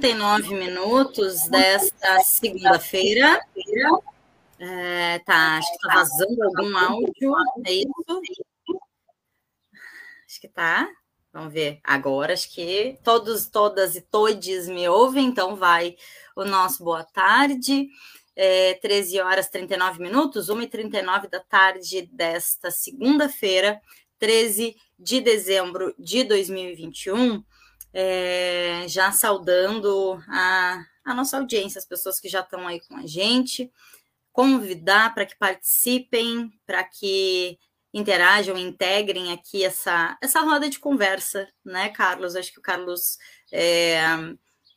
39 minutos desta segunda-feira. É, tá, acho que está vazando algum áudio, é isso? Acho que tá. Vamos ver agora, acho que todos, todas e todes me ouvem, então vai o nosso boa tarde. É, 13 horas 39 minutos, 1h39 da tarde desta segunda-feira, 13 de dezembro de 2021 é, já saudando a, a nossa audiência, as pessoas que já estão aí com a gente, convidar para que participem, para que interajam, integrem aqui essa, essa roda de conversa, né, Carlos? Acho que o Carlos, é,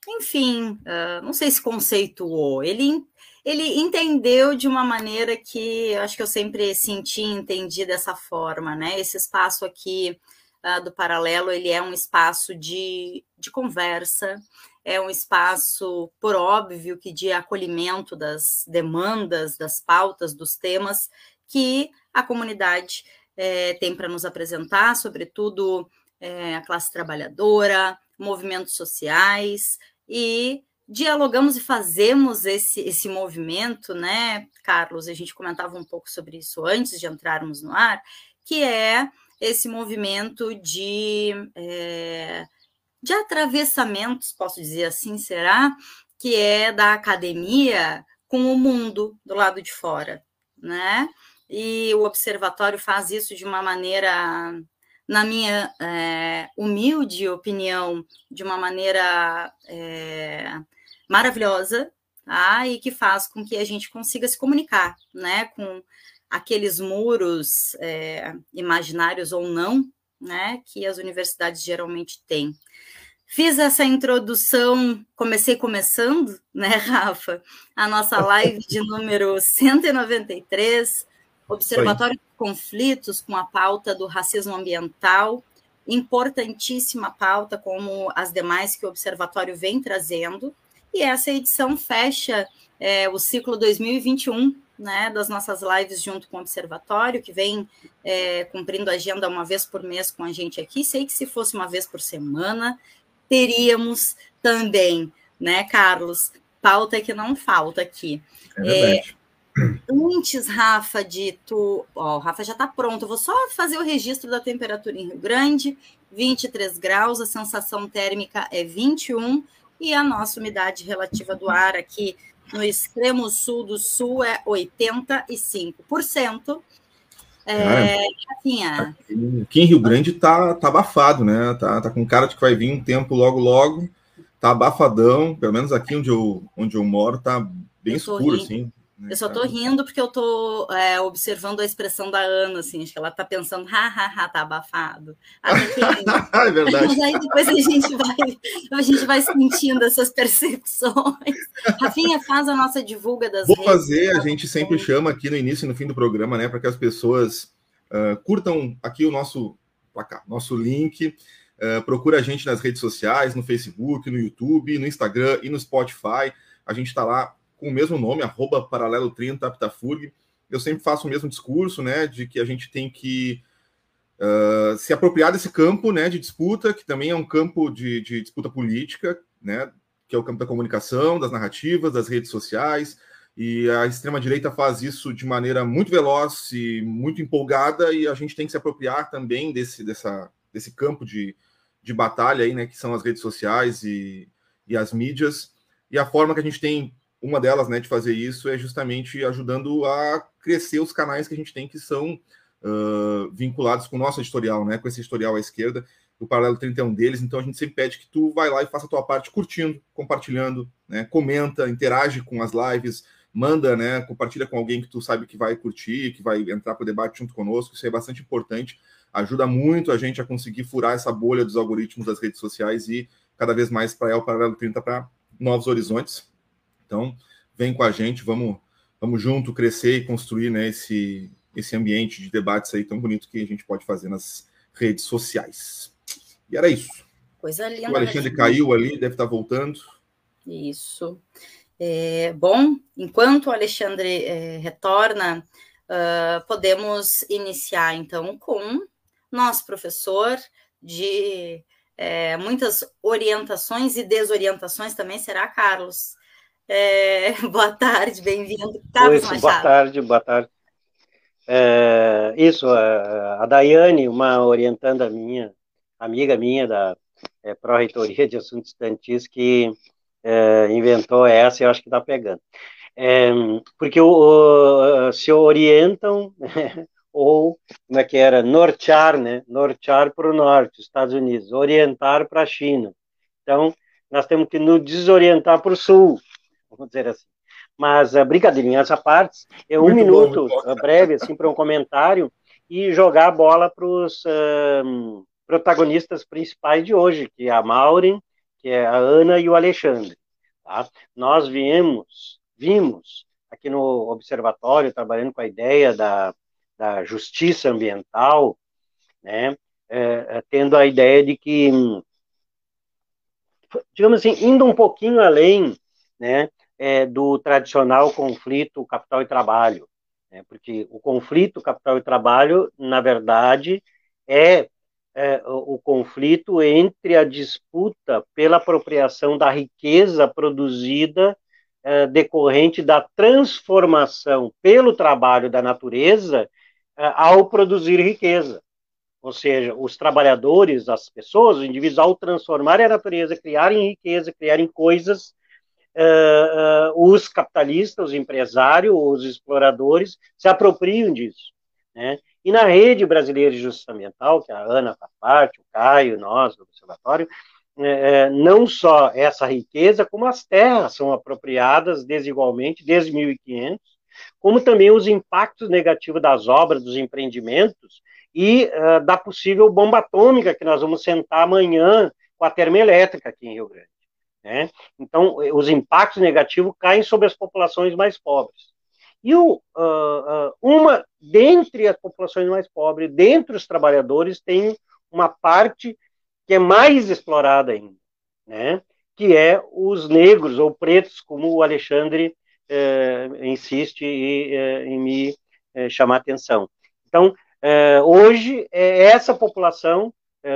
enfim, uh, não sei se conceituou, ele, ele entendeu de uma maneira que eu acho que eu sempre senti e entendi dessa forma, né? Esse espaço aqui uh, do Paralelo, ele é um espaço de, de conversa, é um espaço, por óbvio, que de acolhimento das demandas, das pautas, dos temas que a comunidade é, tem para nos apresentar, sobretudo é, a classe trabalhadora, movimentos sociais, e dialogamos e fazemos esse, esse movimento, né, Carlos? A gente comentava um pouco sobre isso antes de entrarmos no ar, que é esse movimento de, é, de atravessamentos, posso dizer assim, será? Que é da academia com o mundo do lado de fora, né? E o observatório faz isso de uma maneira, na minha é, humilde opinião, de uma maneira é, maravilhosa, tá? E que faz com que a gente consiga se comunicar, né? Com aqueles muros é, imaginários ou não, né, que as universidades geralmente têm. Fiz essa introdução, comecei começando, né, Rafa, a nossa live de número 193, Observatório de Conflitos com a pauta do racismo ambiental, importantíssima pauta, como as demais que o Observatório vem trazendo, e essa edição fecha é, o ciclo 2021 né, das nossas lives junto com o Observatório, que vem é, cumprindo a agenda uma vez por mês com a gente aqui. Sei que se fosse uma vez por semana, teríamos também, né, Carlos? Pauta que não falta aqui. É é, antes, Rafa, de tu. Ó, o Rafa já está pronto. Eu vou só fazer o registro da temperatura em Rio Grande: 23 graus, a sensação térmica é 21 e a nossa umidade relativa do ar aqui no extremo sul do sul é 85%. É, aqui, aqui em Rio Grande tá, tá abafado, né? Tá, tá com cara de que vai vir um tempo logo, logo. Tá abafadão, pelo menos aqui onde eu, onde eu moro, tá bem escuro, assim. Né, eu só tô rindo porque eu tô é, observando a expressão da Ana, assim, acho que ela tá pensando, ha, ha, ha, tá abafado. Ah, é verdade. Mas aí depois a gente vai, a gente vai sentindo essas percepções. Rafinha, faz a nossa divulga das Vou redes, fazer, a gente sempre chama aqui no início e no fim do programa, né, para que as pessoas uh, curtam aqui o nosso, nosso link, uh, procura a gente nas redes sociais, no Facebook, no YouTube, no Instagram e no Spotify. A gente está lá com o mesmo nome, arroba paralelo 30 Aptafurg. Eu sempre faço o mesmo discurso, né, de que a gente tem que uh, se apropriar desse campo, né, de disputa, que também é um campo de, de disputa política, né, que é o campo da comunicação, das narrativas, das redes sociais, e a extrema-direita faz isso de maneira muito veloz e muito empolgada, e a gente tem que se apropriar também desse, dessa, desse campo de, de batalha aí, né, que são as redes sociais e, e as mídias. E a forma que a gente tem uma delas, né, de fazer isso é justamente ajudando a crescer os canais que a gente tem que são uh, vinculados com o nosso editorial, né, com esse editorial à esquerda. O Paralelo 31 deles, então a gente sempre pede que tu vai lá e faça a tua parte curtindo, compartilhando, né, comenta, interage com as lives, manda, né, compartilha com alguém que tu sabe que vai curtir, que vai entrar para o debate junto conosco, isso é bastante importante, ajuda muito a gente a conseguir furar essa bolha dos algoritmos das redes sociais e cada vez mais para o Paralelo 30 para novos horizontes. Então, vem com a gente, vamos, vamos junto crescer e construir né, esse, esse ambiente de debates aí tão bonito que a gente pode fazer nas redes sociais. E era isso. Coisa linda. O Alexandre caiu ali, deve estar voltando. Isso. É, bom, enquanto o Alexandre é, retorna, uh, podemos iniciar então com nosso professor de é, muitas orientações e desorientações também será Carlos. É, boa tarde, bem-vindo. Carlos Machado. Boa tarde, boa tarde. É, isso, a, a Daiane, uma orientanda minha, amiga minha da é, Pró-Reitoria de Assuntos Estudantis, que é, inventou essa, eu acho que está pegando. É, porque o, o, se orientam, ou como é que era, nortear, né? Nortear para o norte, Estados Unidos, orientar para a China. Então, nós temos que nos desorientar para o sul, vamos dizer assim. Mas, uh, brincadeirinhas à parte, é um muito minuto bom, breve, assim, para um comentário e jogar a bola para os uh, protagonistas principais de hoje, que é a Maureen, que é a Ana e o Alexandre. Tá? Nós viemos, vimos aqui no observatório, trabalhando com a ideia da, da justiça ambiental, né, é, tendo a ideia de que, digamos assim, indo um pouquinho além, né, é, do tradicional conflito capital e trabalho, né? porque o conflito capital e trabalho, na verdade, é, é o, conflito entre a disputa pela apropriação da riqueza produzida é, decorrente da transformação pelo trabalho da natureza é, ao produzir riqueza. Ou seja, os trabalhadores, as pessoas, os indivíduos, ao transformarem a natureza, criarem riqueza, criarem coisas, uh, uh, os capitalistas, os empresários, os exploradores se apropriam disso. Né? E na rede brasileira de justiça ambiental, que a Ana faz parte, o Caio, nós, do Observatório, é, não só essa riqueza, como as terras são apropriadas desigualmente desde 1500, como também os impactos negativos das obras, dos empreendimentos e uh, da possível bomba atômica que nós vamos sentar amanhã com a termoelétrica aqui em Rio Grande. Né? Então, os impactos negativos caem sobre as populações mais pobres. E o, uh, uh, uma, dentre as populações mais pobres, dentre os trabalhadores, tem uma parte que é mais explorada ainda, né? que é os negros ou pretos, como o Alexandre uh, insiste e, eh, em me eh, chamar atenção. Então, eh, hoje, é essa população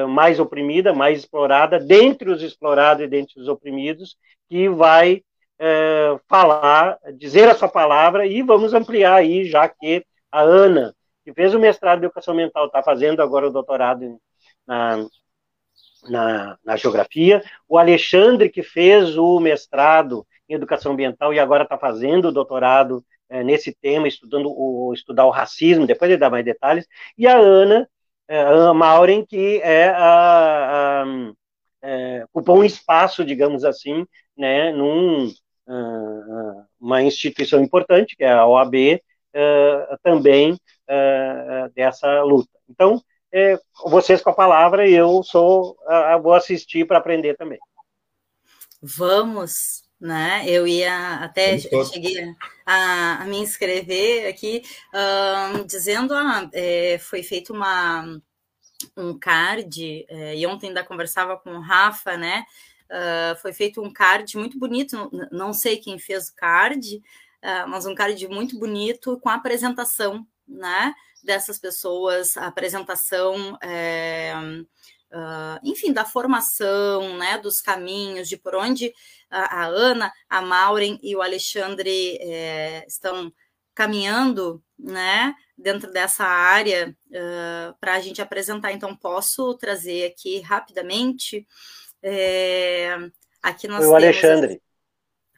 mais oprimida, mais explorada, dentre os explorados e dentre os oprimidos, que vai é, falar, dizer a sua palavra, e vamos ampliar aí, já que a Ana, que fez o mestrado em Educação Mental, está fazendo agora o doutorado na, na, na, Geografia, o Alexandre, que fez o mestrado em Educação Ambiental e agora está fazendo o doutorado é, nesse tema, estudando o, estudar o racismo, depois ele dá mais detalhes, e a Ana, é, a Maureen, que é a, a, é, ocupou um espaço, digamos assim, né, num, uh, uma instituição importante, que é a OAB, uh, também dessa luta. Então, é, vocês com a palavra, eu sou, vou assistir para aprender também. Vamos, né? Eu ia até cheguei a, a, me inscrever aqui, uh, dizendo ah, é, foi feito uma um card, é, e ontem ainda conversava com o Rafa, né? Uh, foi feito um card muito bonito, não, não sei quem fez o card, uh, mas um card muito bonito com a apresentação, né? Dessas pessoas, a apresentação. É, uh, enfim, da formação, né, dos caminhos, de por onde a, a Ana, a Maureen e o Alexandre é, estão caminhando, né, dentro dessa área uh, para a gente apresentar. Então, posso trazer aqui rapidamente. É, aqui nós Foi o Alexandre.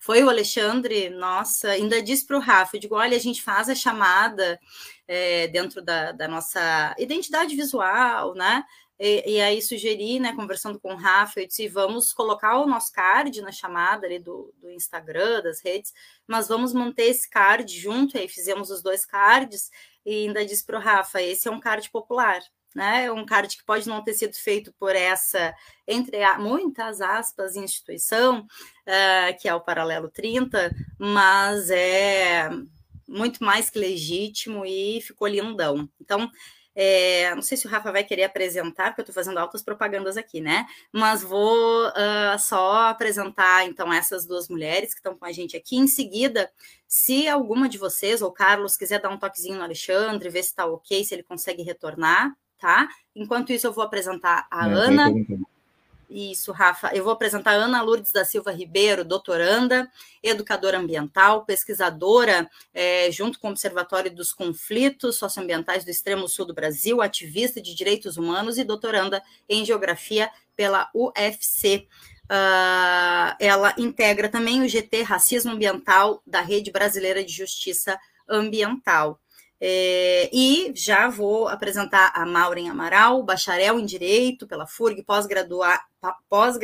Foi o Alexandre, nossa, ainda disse para o Rafa, eu digo, olha, a gente faz a chamada é, dentro da, da, nossa identidade visual, né? E, e, aí sugeri, né, conversando com o Rafa, eu disse, vamos colocar o nosso card na chamada ali do, do Instagram, das redes, mas vamos manter esse card junto, e aí fizemos os dois cards, e ainda disse para o Rafa, esse é um card popular, né, é um card que pode não ter sido feito por essa, entre muitas aspas, instituição, uh, que é o Paralelo 30, mas é muito mais que legítimo e ficou lindão. Então, É, não sei se o Rafa vai querer apresentar, porque eu estou fazendo altas propagandas aqui, né? Mas vou uh, só apresentar, então, essas duas mulheres que estão com a gente aqui. Em seguida, se alguma de vocês, ou Carlos, quiser dar um toquezinho no Alexandre, ver se está ok, se ele consegue retornar, tá? Enquanto isso, eu vou apresentar a Não, Ana. Isso, Rafa. Eu vou apresentar Ana Lourdes da Silva Ribeiro, doutoranda, educadora ambiental, pesquisadora é, junto com o Observatório dos Conflitos Socioambientais do Extremo Sul do Brasil, ativista de direitos humanos e doutoranda em geografia pela UFC. Uh, ah, ela integra também o GT Racismo Ambiental da Rede Brasileira de Justiça Ambiental. É, e já vou apresentar a Maureen Amaral, bacharel em Direito pela FURG, pós-graduada pós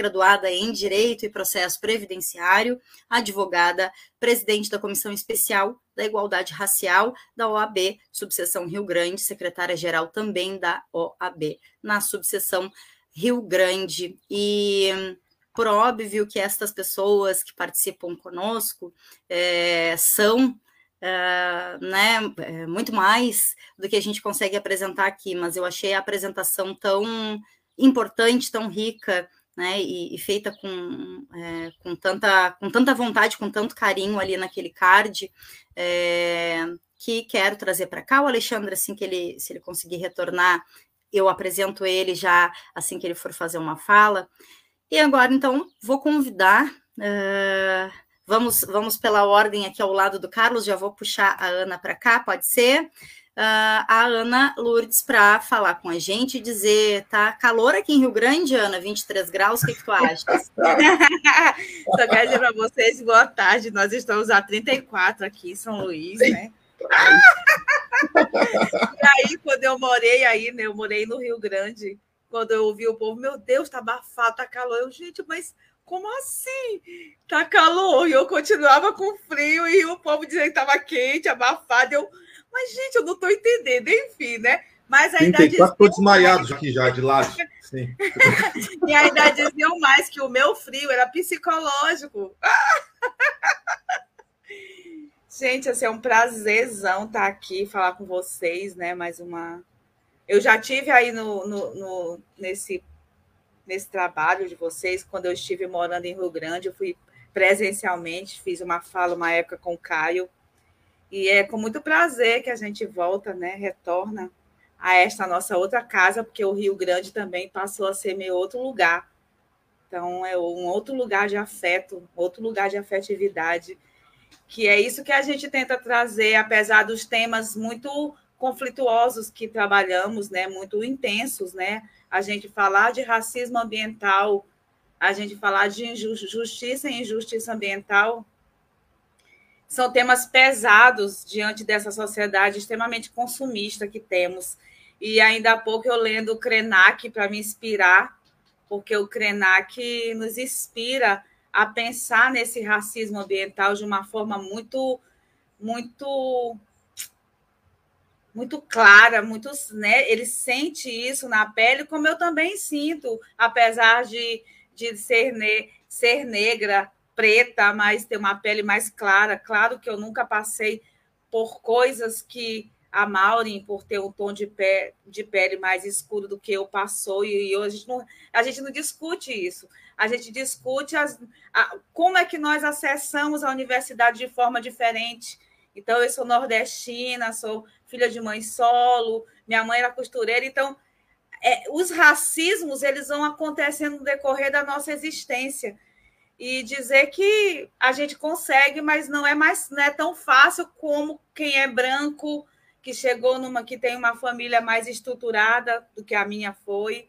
em Direito e Processo Previdenciário, advogada, presidente da Comissão Especial da Igualdade Racial da OAB, subseção Rio Grande, secretária-geral também da OAB, na subseção Rio Grande. E por óbvio que estas pessoas que participam conosco é, são Uh, né, é, muito mais do que a gente consegue apresentar aqui, mas eu achei a apresentação tão importante, tão rica, né, e, e feita com, é, com, tanta, com tanta vontade, com tanto carinho ali naquele card, é, que quero trazer para cá. O Alexandre, assim que ele, se ele conseguir retornar, eu apresento ele já assim que ele for fazer uma fala. E agora, então, vou convidar. Uh, Vamos, vamos pela ordem aqui ao lado do Carlos, já vou puxar a Ana para cá, pode ser? Uh, a Ana Lourdes para falar com a gente e dizer, tá calor aqui em Rio Grande, Ana, 23 graus, o que, que tu acha? Só quero dizer para vocês, boa tarde, nós estamos a 34 aqui em São Luís, né? e aí, quando eu morei aí, né, eu morei no Rio Grande, quando eu ouvi o povo, meu Deus, tá abafado, tá calor, eu, gente, mas como assim? Tá calor. E eu continuava com frio e o povo dizendo que estava quente, abafado. Eu, mas, gente, eu não estou entendendo, enfim, né? Mas ainda diziam... Estou desmaiado aqui já, de. Sim. e ainda diziam mais que o meu frio era psicológico. Gente, assim, é um prazerzão estar aqui, falar com vocês, né? Mais uma. Eu já tive aí no, no, no nesse nesse trabalho de vocês. Quando eu estive morando em Rio Grande, eu fui presencialmente, fiz uma fala uma época com o Caio. E é com muito prazer que a gente volta, né, retorna a esta nossa outra casa, porque o Rio Grande também passou a ser meu outro lugar. Então, é um outro lugar de afeto, outro lugar de afetividade, que é isso que a gente tenta trazer, apesar dos temas muito conflituosos que trabalhamos, né, muito intensos, né? A gente falar de racismo ambiental, a gente falar de justiça e injustiça ambiental, são temas pesados diante dessa sociedade extremamente consumista que temos. E ainda há pouco eu lendo o Krenak para me inspirar, porque o Krenak nos inspira a pensar nesse racismo ambiental de uma forma muito, muito muito clara, muito, né? Ele sente isso na pele, como eu também sinto, apesar de, de ser, ne ser negra, preta, mas ter uma pele mais clara. Claro que eu nunca passei por coisas que a Maureen, por ter um tom de, pé, de pele mais escuro do que eu, passou, e, e a, gente não, a gente não discute isso. A gente discute as, a, como é que nós acessamos a universidade de forma diferente. Então, eu sou nordestina, sou filha de mãe solo, minha mãe era costureira, então é, os racismos eles vão acontecendo no decorrer da nossa existência. E dizer que a gente consegue, mas não é mais não é tão fácil como quem é branco que chegou numa que tem uma família mais estruturada do que a minha foi.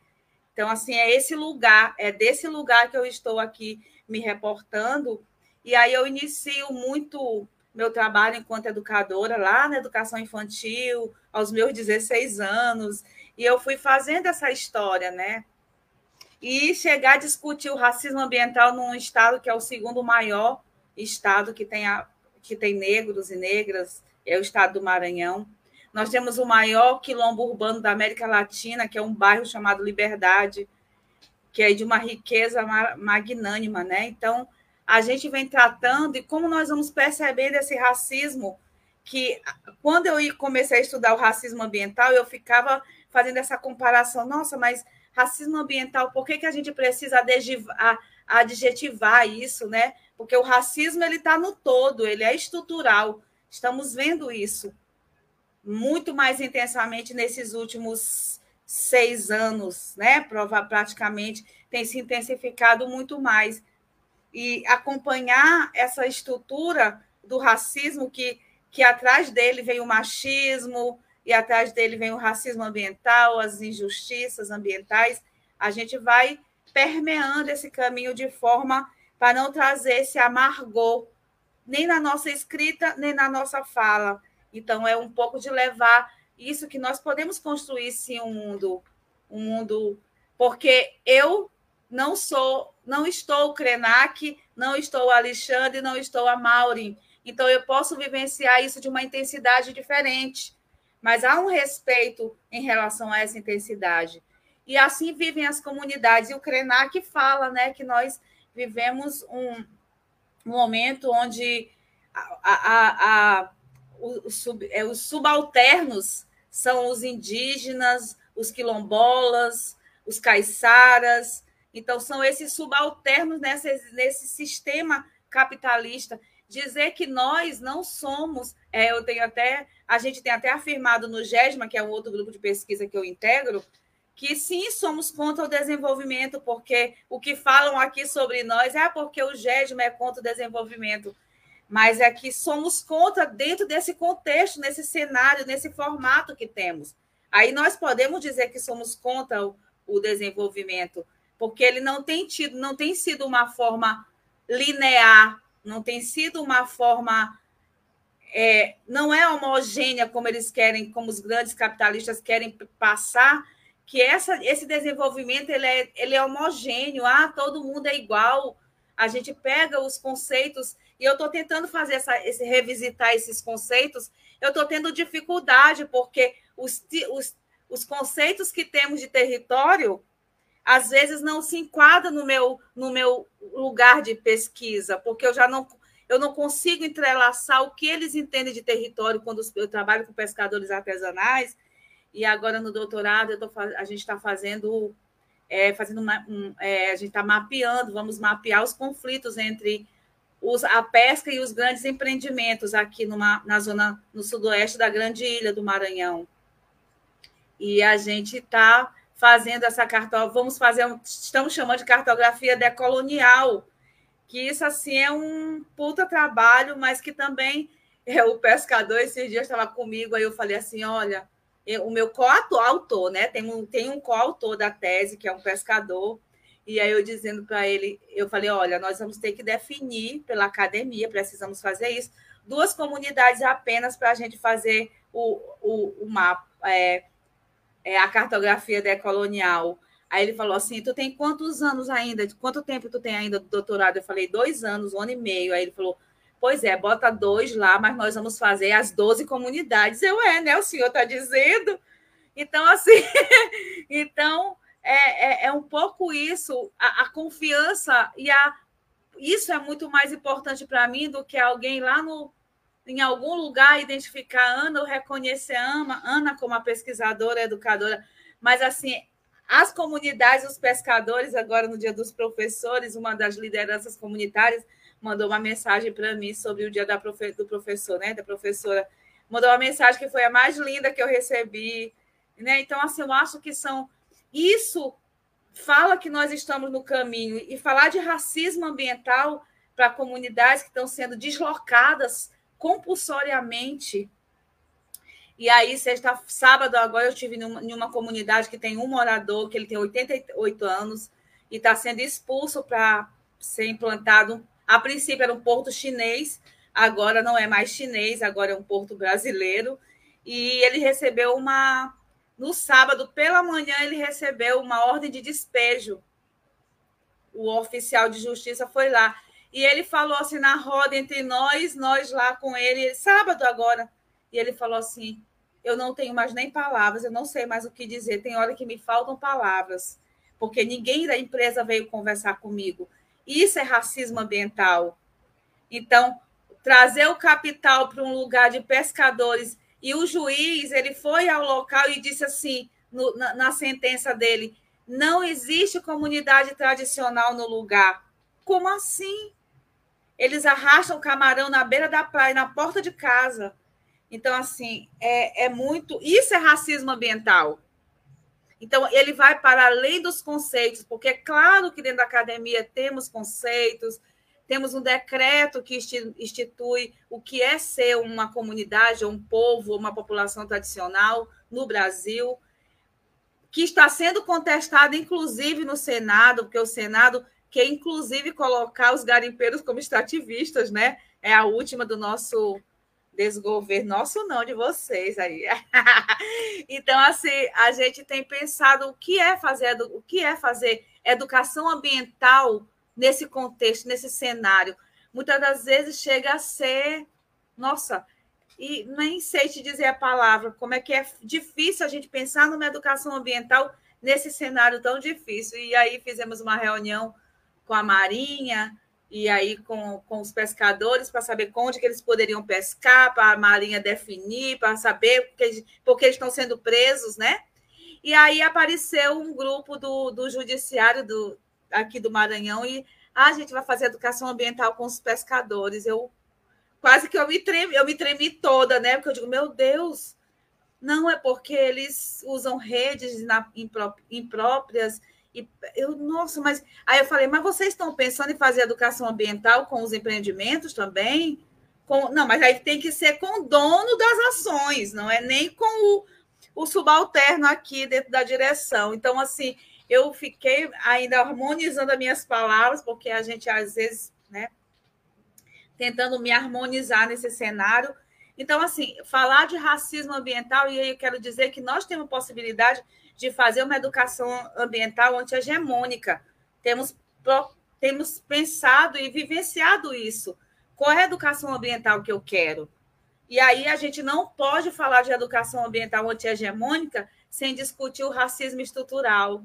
Então assim é esse lugar, é desse lugar que eu estou aqui me reportando. E aí eu inicio muito meu trabalho enquanto educadora lá na educação infantil, aos meus 16 anos, e eu fui fazendo essa história, né? E chegar a discutir o racismo ambiental num estado que é o segundo maior estado que tem, a, que tem negros e negras, é o estado do Maranhão. Nós temos o maior quilombo urbano da América Latina, que é um bairro chamado Liberdade, que é de uma riqueza magnânima, né? Então, a gente vem tratando e como nós vamos percebendo esse racismo que quando eu comecei a estudar o racismo ambiental, eu ficava fazendo essa comparação. Nossa, mas racismo ambiental, por que, que a gente precisa adjetivar isso, né? Porque o racismo ele está no todo, ele é estrutural. Estamos vendo isso muito mais intensamente nesses últimos seis anos, né? Prova praticamente tem se intensificado muito mais e acompanhar essa estrutura do racismo que que atrás dele vem o machismo e atrás dele vem o racismo ambiental, as injustiças ambientais, a gente vai permeando esse caminho de forma para não trazer esse amargor nem na nossa escrita, nem na nossa fala. Então, é um pouco de levar isso que nós podemos construir sim um mundo, um mundo, porque eu não sou, não estou o Krenak, não estou o Alexandre, não estou a Maureen. Então, eu posso vivenciar isso de uma intensidade diferente, mas há um respeito em relação a essa intensidade. E assim vivem as comunidades. E o Krenak fala né, que nós vivemos um, um momento onde a, a, a, os, sub, é, os subalternos são os indígenas, os quilombolas, os caiçaras. Então, são esses subalternos nesse, nesse sistema capitalista. Dizer que nós não somos, é, eu tenho até, a gente tem até afirmado no GESMA, que é um outro grupo de pesquisa que eu integro, que sim, somos contra o desenvolvimento, porque o que falam aqui sobre nós é porque o GESMA é contra o desenvolvimento. Mas é que somos contra dentro desse contexto, nesse cenário, nesse formato que temos. Aí nós podemos dizer que somos contra o, o desenvolvimento, porque ele não tem tido, não tem sido uma forma linear, não tem sido uma forma é, não é homogênea como eles querem, como os grandes capitalistas querem passar, que essa, esse desenvolvimento ele é, ele é homogêneo, ah, todo mundo é igual. A gente pega os conceitos, e eu estou tentando fazer essa, esse revisitar esses conceitos, eu estou tendo dificuldade, porque os, os, os conceitos que temos de território, às vezes não se enquadram no meu, no meu lugar de pesquisa, porque eu já não, eu não consigo entrelaçar o que eles entendem de território quando eu trabalho com pescadores artesanais e agora no doutorado tô, a gente está fazendo, é, fazendo uma, um, é, a gente está mapeando, vamos mapear os conflitos entre os, a pesca e os grandes empreendimentos aqui numa, na zona no sudoeste da Grande Ilha do Maranhão. E a gente está fazendo essa cartografia, vamos fazer, estamos chamando de cartografia decolonial, que isso assim é um puta trabalho, mas que também é, o pescador esses dias estava comigo, aí eu falei assim, olha, o meu coautor, né? Tem um, tem um coautor da tese, que é um pescador, e aí eu dizendo para ele, eu falei, olha, nós vamos ter que definir pela academia, precisamos fazer isso, duas comunidades apenas para a gente fazer o, o, o mapa, é, é, a cartografia decolonial. Aí ele falou assim, tu tem quantos anos ainda? Quanto tempo tu tem ainda do doutorado? Eu falei, dois anos, um ano e meio. Aí ele falou, Pois é, bota dois lá, mas nós vamos fazer as 12 comunidades. Eu é, né? O senhor está dizendo. Então, assim, então é, é, é, um pouco isso, a, a, confiança e a. Isso é muito mais importante para mim do que alguém lá no, em algum lugar identificar Ana ou reconhecer Ana, Ana como a pesquisadora, educadora. Mas, assim, as comunidades, os pescadores, agora no Dia dos Professores, uma das lideranças comunitárias, mandou uma mensagem para mim sobre o dia da profe do professor, né? Da professora. Mandou uma mensagem que foi a mais linda que eu recebi. Né? Então, assim, eu acho que são. Isso fala que nós estamos no caminho. E falar de racismo ambiental para comunidades que estão sendo deslocadas compulsoriamente. E aí, sexta, sábado, agora eu estive em uma comunidade que tem um morador, que ele tem 88 anos, e está sendo expulso para ser implantado a princípio era um porto chinês, agora não é mais chinês, agora é um porto brasileiro. E ele recebeu uma. No sábado, pela manhã, ele recebeu uma ordem de despejo. O oficial de justiça foi lá. E ele falou assim na roda entre nós, nós lá com ele, sábado agora. E ele falou assim: Eu não tenho mais nem palavras, eu não sei mais o que dizer. Tem hora que me faltam palavras, porque ninguém da empresa veio conversar comigo. Isso é racismo ambiental. Então, trazer o capital para um lugar de pescadores e o juiz ele foi ao local e disse assim no, na, na sentença dele não existe comunidade tradicional no lugar como assim eles arrastam o camarão na beira da praia na porta de casa. Então assim é, é muito isso é racismo ambiental. Então, ele vai para além dos conceitos, porque é claro que dentro da academia temos conceitos, temos um decreto que institui o que é ser uma comunidade, um povo, uma população tradicional no Brasil, que está sendo contestado, inclusive, no Senado, porque o Senado quer, inclusive, colocar os garimpeiros como extrativistas, né? É a última do nosso desgoverno nosso não, de vocês aí. então, assim, a gente tem pensado o que é fazer, o que é fazer educação ambiental nesse contexto, nesse cenário. Muitas das vezes chega a ser, nossa, e nem sei te dizer a palavra, como é que é difícil a gente pensar numa educação ambiental nesse cenário tão difícil. E aí fizemos uma reunião com a Marinha, e aí com, com os pescadores para saber onde que eles poderiam pescar, para a Marinha definir, para saber porque porque eles estão sendo presos, né? E aí apareceu um grupo do, do judiciário do, aqui do Maranhão e ah, a gente vai fazer educação ambiental com os pescadores. Eu quase que eu me tremi, eu me tremi toda, né? Porque eu digo, meu Deus, não é porque eles usam redes impróprias e eu, nossa, mas aí eu falei, mas vocês estão pensando em fazer educação ambiental com os empreendimentos também? Com, não, mas aí tem que ser com o dono das ações, não é nem com o, o subalterno aqui dentro da direção. Então, assim, eu fiquei ainda harmonizando as minhas palavras, porque a gente às vezes, né, tentando me harmonizar nesse cenário. Então, assim, falar de racismo ambiental, e aí eu quero dizer que nós temos possibilidade de fazer uma educação ambiental anti-hegemônica. Temos, temos pensado e vivenciado isso. Qual é a educação ambiental que eu quero? E aí a gente não pode falar de educação ambiental anti-hegemônica sem discutir o racismo estrutural.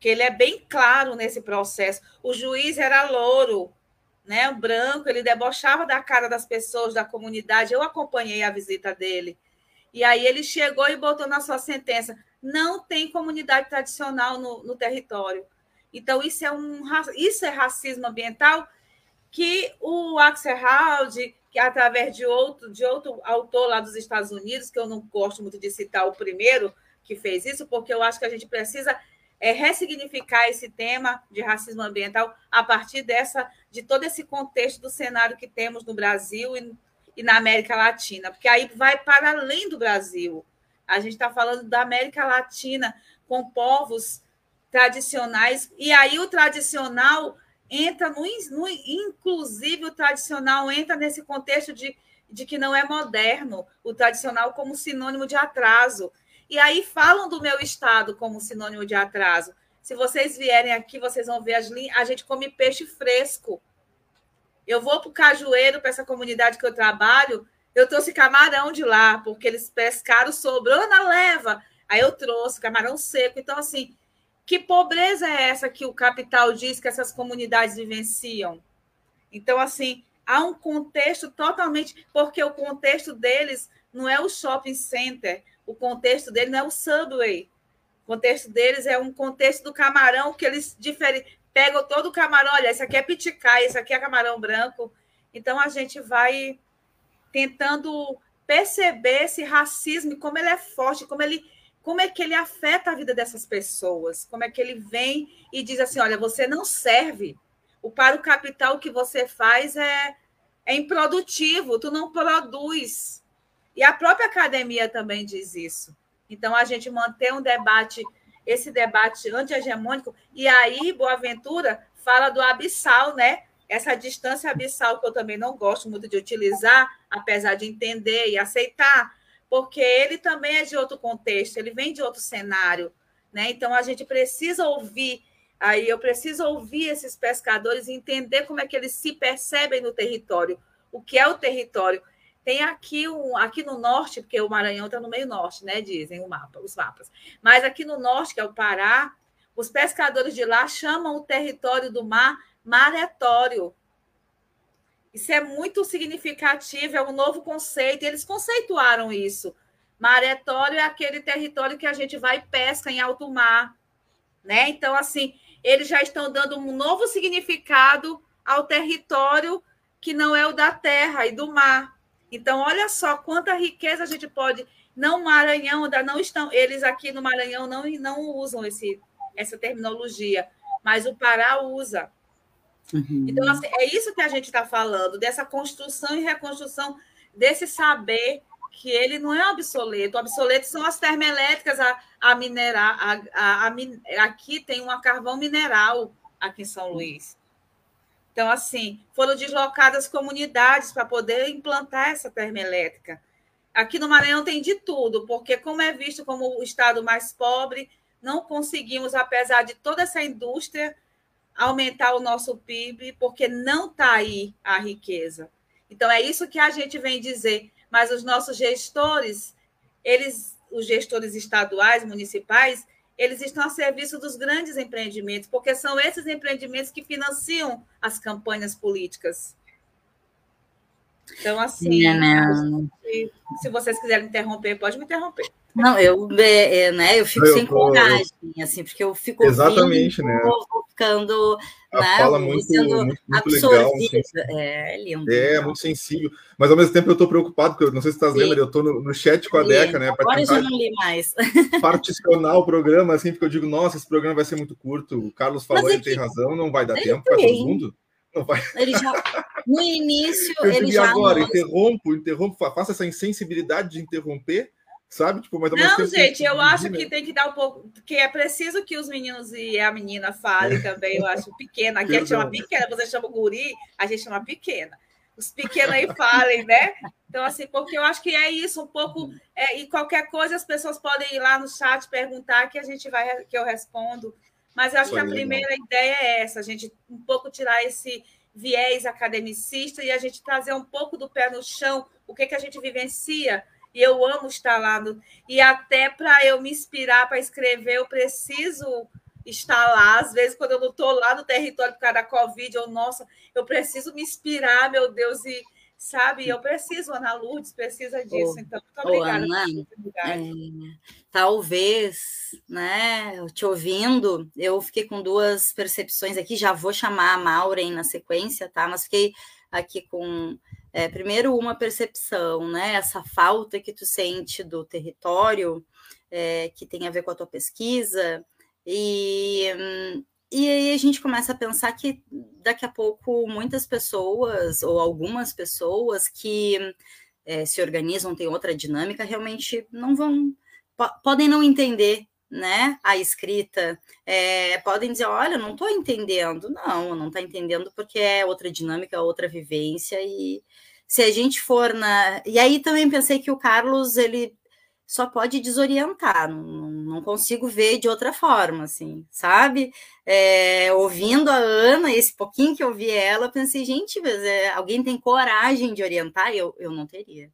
Que ele é bem claro nesse processo. O juiz era louro, né, branco, ele debochava da cara das pessoas da comunidade. Eu acompanhei a visita dele. E aí ele chegou e botou na sua sentença: não tem comunidade tradicional no, no território. Então, isso é, um, isso é racismo ambiental que o Axel Hald, que através de outro, de outro autor lá dos Estados Unidos, que eu não gosto muito de citar o primeiro que fez isso, porque eu acho que a gente precisa é, ressignificar esse tema de racismo ambiental a partir dessa, de todo esse contexto do cenário que temos no Brasil e e na América Latina, porque aí vai para além do Brasil. A gente está falando da América Latina com povos tradicionais, e aí o tradicional entra no, no inclusive o tradicional entra nesse contexto de, de que não é moderno, o tradicional como sinônimo de atraso. E aí falam do meu estado como sinônimo de atraso. Se vocês vierem aqui, vocês vão ver as. A gente come peixe fresco. Eu vou para o Cajueiro, para essa comunidade que eu trabalho, eu trouxe camarão de lá, porque eles pescaram, sobrou na leva. Aí eu trouxe camarão seco. Então, assim, que pobreza é essa que o capital diz que essas comunidades vivenciam? Então, assim, há um contexto totalmente. Porque o contexto deles não é o shopping center, o contexto deles não é o subway. O contexto deles é um contexto do camarão que eles diferem pegam todo o camarão, olha, esse aqui é piticai, esse aqui é camarão branco. Então a gente vai tentando perceber esse racismo como ele é forte, como ele como é que ele afeta a vida dessas pessoas, como é que ele vem e diz assim, olha, você não serve. O para o capital que você faz é é improdutivo, tu não produz. E a própria academia também diz isso. Então a gente manter um debate esse debate anti-hegemônico. E aí, Boaventura fala do abissal, né? Essa distância abissal que eu também não gosto muito de utilizar, apesar de entender e aceitar, porque ele também é de outro contexto, ele vem de outro cenário, né? Então a gente precisa ouvir, aí eu preciso ouvir esses pescadores e entender como é que eles se percebem no território, o que é o território. Tem aqui, um, aqui no norte, porque o Maranhão está no meio norte, né? Dizem o mapa, os mapas. Mas aqui no norte, que é o Pará, os pescadores de lá chamam o território do mar maretório. Isso é muito significativo, é um novo conceito, eles conceituaram isso. Maretório é aquele território que a gente vai e pesca em alto mar, né? Então, assim, eles já estão dando um novo significado ao território que não é o da terra e do mar. Então, olha só quanta riqueza a gente pode. Não Maranhão, ainda não estão. Eles aqui no Maranhão não, não usam esse, essa terminologia, mas o Pará usa. Uhum. Então, assim, é isso que a gente está falando, dessa construção e reconstrução desse saber que ele não é obsoleto. O obsoleto são as termoelétricas a, a minerar. A, a, a, aqui tem uma carvão mineral aqui em São Luís. Então, assim, foram deslocadas comunidades para poder implantar essa termoelétrica. Aqui no Maranhão tem de tudo, porque como é visto como o estado mais pobre, não conseguimos, apesar de toda essa indústria, aumentar o nosso PIB, porque não está aí a riqueza. Então, é isso que a gente vem dizer. Mas os nossos gestores, eles, os gestores estaduais, municipais, eles estão a serviço dos grandes empreendimentos, porque são esses empreendimentos que financiam as campanhas políticas. Então, assim, se, se vocês quiserem interromper, pode me interromper. Não, eu, é, é, né, eu fico eu, sem coragem, eu, assim, porque eu fico exatamente, ouvindo, né? vou ficando né, fala muito, muito, muito legal. É, lindo. É, muito sensível. Mas ao mesmo tempo eu estou preocupado, porque eu não sei se você está lendo, eu estou no, no, chat com a Deca, né? Agora eu já não li mais. particionar o programa, assim, porque eu digo, nossa, esse programa vai ser muito curto. O Carlos falou, ele tem razão, não vai dar tempo para todo mundo. Não. Ele já, no início, eu ele já. agora, interrompo, interrompo, faça essa insensibilidade de interromper sabe? Tipo, mas Não, gente, eu acho que tem que dar um pouco, que é preciso que os meninos e a menina falem também, eu acho pequena. Aqui a gente chama pequena, você chama guri, a gente chama pequena. Os pequenos aí falem, né? Então, assim, porque eu acho que é isso, um pouco. É, e qualquer coisa as pessoas podem ir lá no chat perguntar que a gente vai, que eu respondo. Mas eu acho que a primeira ideia é essa, a gente um pouco tirar esse viés academicista e a gente trazer um pouco do pé no chão, o que, que a gente vivencia e eu amo estar lá. No, e até para eu me inspirar para escrever, eu preciso estar lá. Às vezes, quando eu não estou lá no território por causa da Covid, eu, nossa, eu preciso me inspirar, meu Deus, e sabe, eu preciso, Ana Lourdes precisa disso. Oh, então, muito obrigada. Oh, Ana, é, talvez, né, te ouvindo, eu fiquei com duas percepções aqui, já vou chamar a Maureen na sequência, tá? Mas fiquei aqui com é, primeiro, uma percepção, né? Essa falta que tu sente do território, é, que tem a ver com a tua pesquisa, e, e aí a gente começa a pensar que daqui a pouco muitas pessoas, ou algumas pessoas que é, se organizam, têm outra dinâmica, realmente não vão, po podem não entender né, a escrita, é, podem dizer, olha, não estou entendendo. Não, não está entendendo porque é outra dinâmica, outra vivência, e se a gente for na... E aí também pensei que o Carlos, ele só pode desorientar, não, não consigo ver de outra forma, assim, sabe? É, ouvindo a Ana, esse pouquinho que eu vi ela, pensei, gente, mas é, alguém tem coragem de orientar? Eu, eu não teria,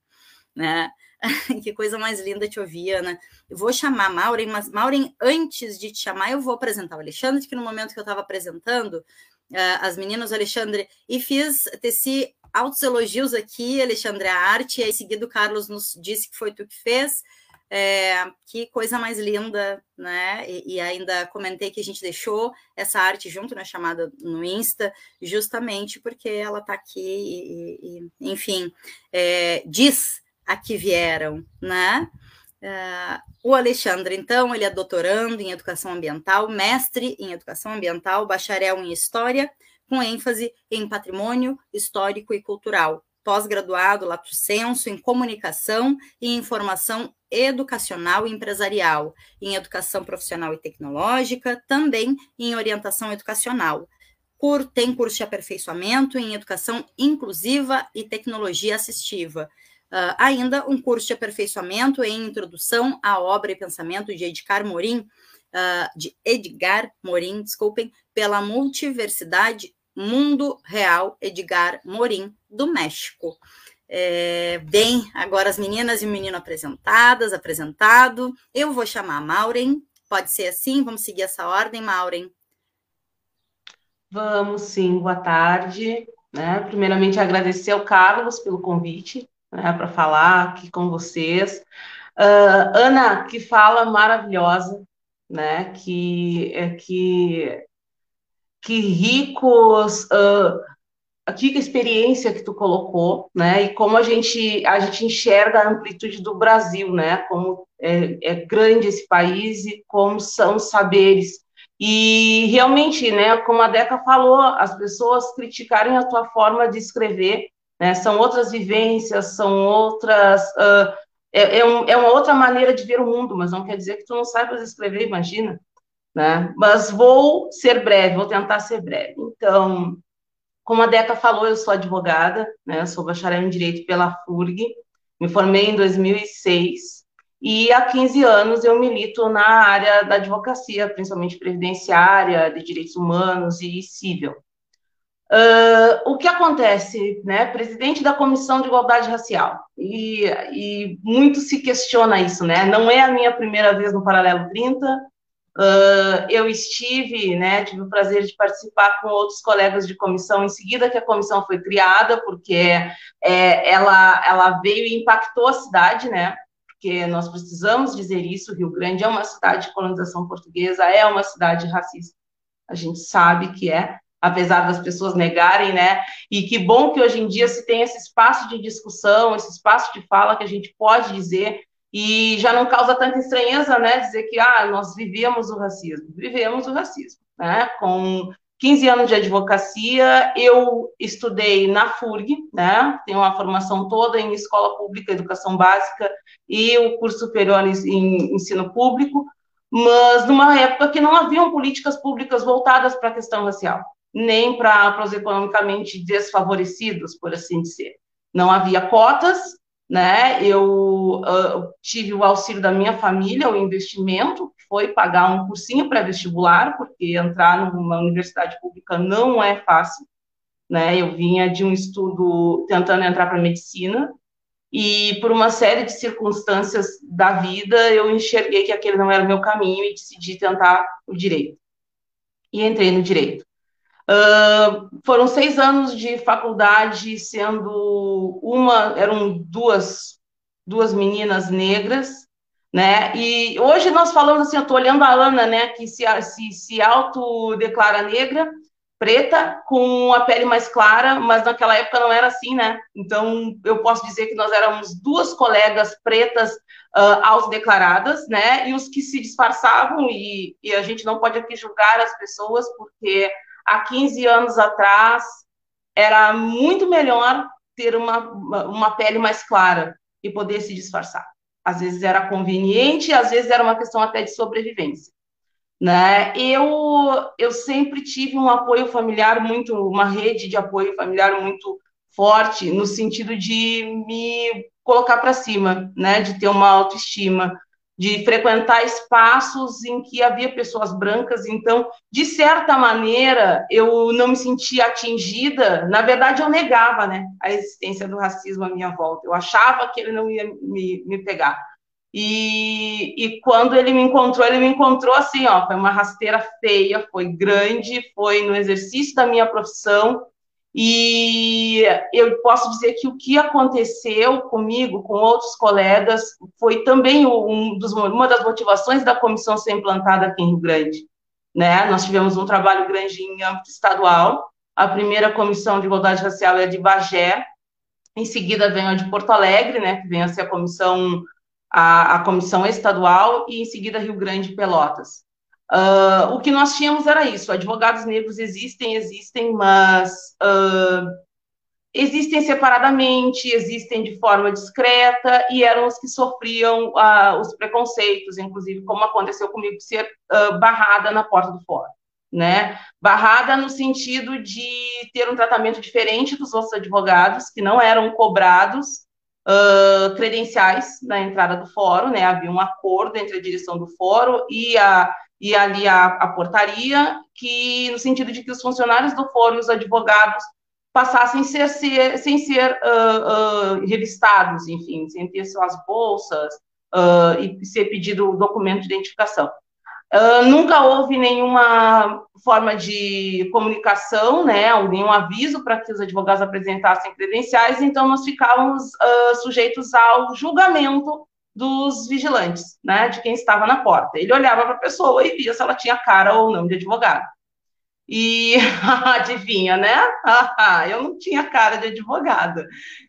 né? que coisa mais linda te ouvir, Ana. Eu vou chamar Maureen, mas Maureen, antes de te chamar, eu vou apresentar o Alexandre, que no momento que eu estava apresentando uh, as meninas, Alexandre, e fiz, teci altos elogios aqui, Alexandre, a arte, e aí seguido o Carlos nos disse que foi tu que fez. É, que coisa mais linda, né? E, e, ainda comentei que a gente deixou essa arte junto na né, chamada no Insta, justamente porque ela está aqui, e, e, enfim, é, diz a que vieram, né? Uh, o Alexandre, então, ele é doutorando em educação ambiental, mestre em educação ambiental, bacharel em história, com ênfase em patrimônio histórico e cultural, pós-graduado lato senso em comunicação e informação educacional e empresarial, em educação profissional e tecnológica, também em orientação educacional. Tem curso de aperfeiçoamento em educação inclusiva e tecnologia assistiva Uh, ainda um curso de aperfeiçoamento em introdução à obra e pensamento de Edgar Morin, uh, de Edgar Morin, desculpem, pela Multiversidade Mundo Real Edgar Morin, do México. É, bem, agora as meninas e o menino apresentadas, apresentado. Eu vou chamar a Maureen. Pode ser assim? Vamos seguir essa ordem, Maureen? Vamos sim, boa tarde. Né? Primeiramente, agradecer ao Carlos pelo convite né, para falar aqui com vocês. Uh, Ana, que fala maravilhosa, né? Que é que que ricos uh, que experiência que tu colocou, né? E como a gente a gente enxerga a amplitude do Brasil, né? Como é, é grande esse país e como são os saberes. E realmente, né? Como a Deca falou, as pessoas criticarem a tua forma de escrever, né? São outras vivências, são outras uh, é, é, um, é uma outra maneira de ver o mundo, mas não quer dizer que tu não saibas escrever, imagina. Né? Mas vou ser breve, vou tentar ser breve. Então, como a Deca falou, eu sou advogada, né? sou bacharel em Direito pela FURG, me formei em 2006 e há 15 anos eu milito na área da advocacia, principalmente previdenciária, de direitos humanos e civil. Uh, o que acontece, né? Presidente da Comissão de Igualdade Racial, e, e muito se questiona isso, né? Não é a minha primeira vez no Paralelo 30, Uh, eu estive, né, tive o prazer de participar com outros colegas de comissão em seguida que a comissão foi criada, porque é, ela, ela veio e impactou a cidade, né, porque nós precisamos dizer isso, Rio Grande é uma cidade de colonização portuguesa, é uma cidade racista, a gente sabe que é, apesar das pessoas negarem, né, e que bom que hoje em dia se tem esse espaço de discussão, esse espaço de fala que a gente pode dizer e já não causa tanta estranheza, né, dizer que ah, nós vivíamos o racismo. Vivemos o racismo, né? Com 15 anos de advocacia, eu estudei na FURG, né? Tenho uma formação toda em escola pública, educação básica e o curso superior em ensino público, mas numa época que não haviam políticas públicas voltadas para a questão racial, nem para os economicamente desfavorecidos, por assim dizer. Não havia cotas, né? Eu uh, tive o auxílio da minha família, o investimento foi pagar um cursinho pré-vestibular, porque entrar numa universidade pública não é fácil, né? Eu vinha de um estudo tentando entrar para medicina e por uma série de circunstâncias da vida eu enxerguei que aquele não era o meu caminho e decidi tentar o direito. E entrei no direito. Uh, foram seis anos de faculdade, sendo uma, eram duas, duas meninas negras, né? E hoje nós falamos assim, eu estou olhando a Ana, né, que se, se, se autodeclara negra, preta, com a pele mais clara, mas naquela época não era assim, né? Então eu posso dizer que nós éramos duas colegas pretas uh, autodeclaradas, né? E os que se disfarçavam, e, e a gente não pode aqui julgar as pessoas, porque há 15 anos atrás era muito melhor ter uma, uma pele mais clara e poder se disfarçar. Às vezes era conveniente, às vezes era uma questão até de sobrevivência. Né? Eu, eu sempre tive um apoio familiar muito, uma rede de apoio familiar muito forte, no sentido de me colocar para cima, né? de ter uma autoestima, de frequentar espaços em que havia pessoas brancas, então, de certa maneira, eu não me sentia atingida, na verdade, eu negava, né, a existência do racismo à minha volta, eu achava que ele não ia me, me pegar, e, e quando ele me encontrou, ele me encontrou assim, ó, foi uma rasteira feia, foi grande, foi no exercício da minha profissão, e eu posso dizer que o que aconteceu comigo, com outros colegas, foi também um dos, uma das motivações da comissão ser implantada aqui em Rio Grande. Né? Nós tivemos um trabalho grande em âmbito estadual. A primeira comissão de igualdade racial é de Bagé, em seguida vem a de Porto Alegre, né, que vem a ser a comissão a, a comissão estadual e em seguida Rio Grande e Pelotas. Uh, o que nós tínhamos era isso: advogados negros existem, existem, mas uh, existem separadamente, existem de forma discreta, e eram os que sofriam uh, os preconceitos, inclusive, como aconteceu comigo, ser barrada na porta do fórum. Né? Barrada no sentido de ter um tratamento diferente dos outros advogados, que não eram cobrados credenciais na entrada do fórum, né? Havia um acordo entre a direção do fórum e a e ali a, a, portaria, que no sentido de que os funcionários do fórum os advogados passassem ser, ser, sem ser uh, uh, revistados, enfim, sem ter suas bolsas uh, e ser pedido o documento de identificação. Nunca houve nenhuma forma de comunicação, né, nenhum aviso para que os advogados apresentassem credenciais, então nós ficávamos sujeitos ao julgamento dos vigilantes, né, de quem estava na porta. Ele olhava para a pessoa e via se ela tinha cara ou não de advogado. E adivinha, né? eu não tinha cara de advogada.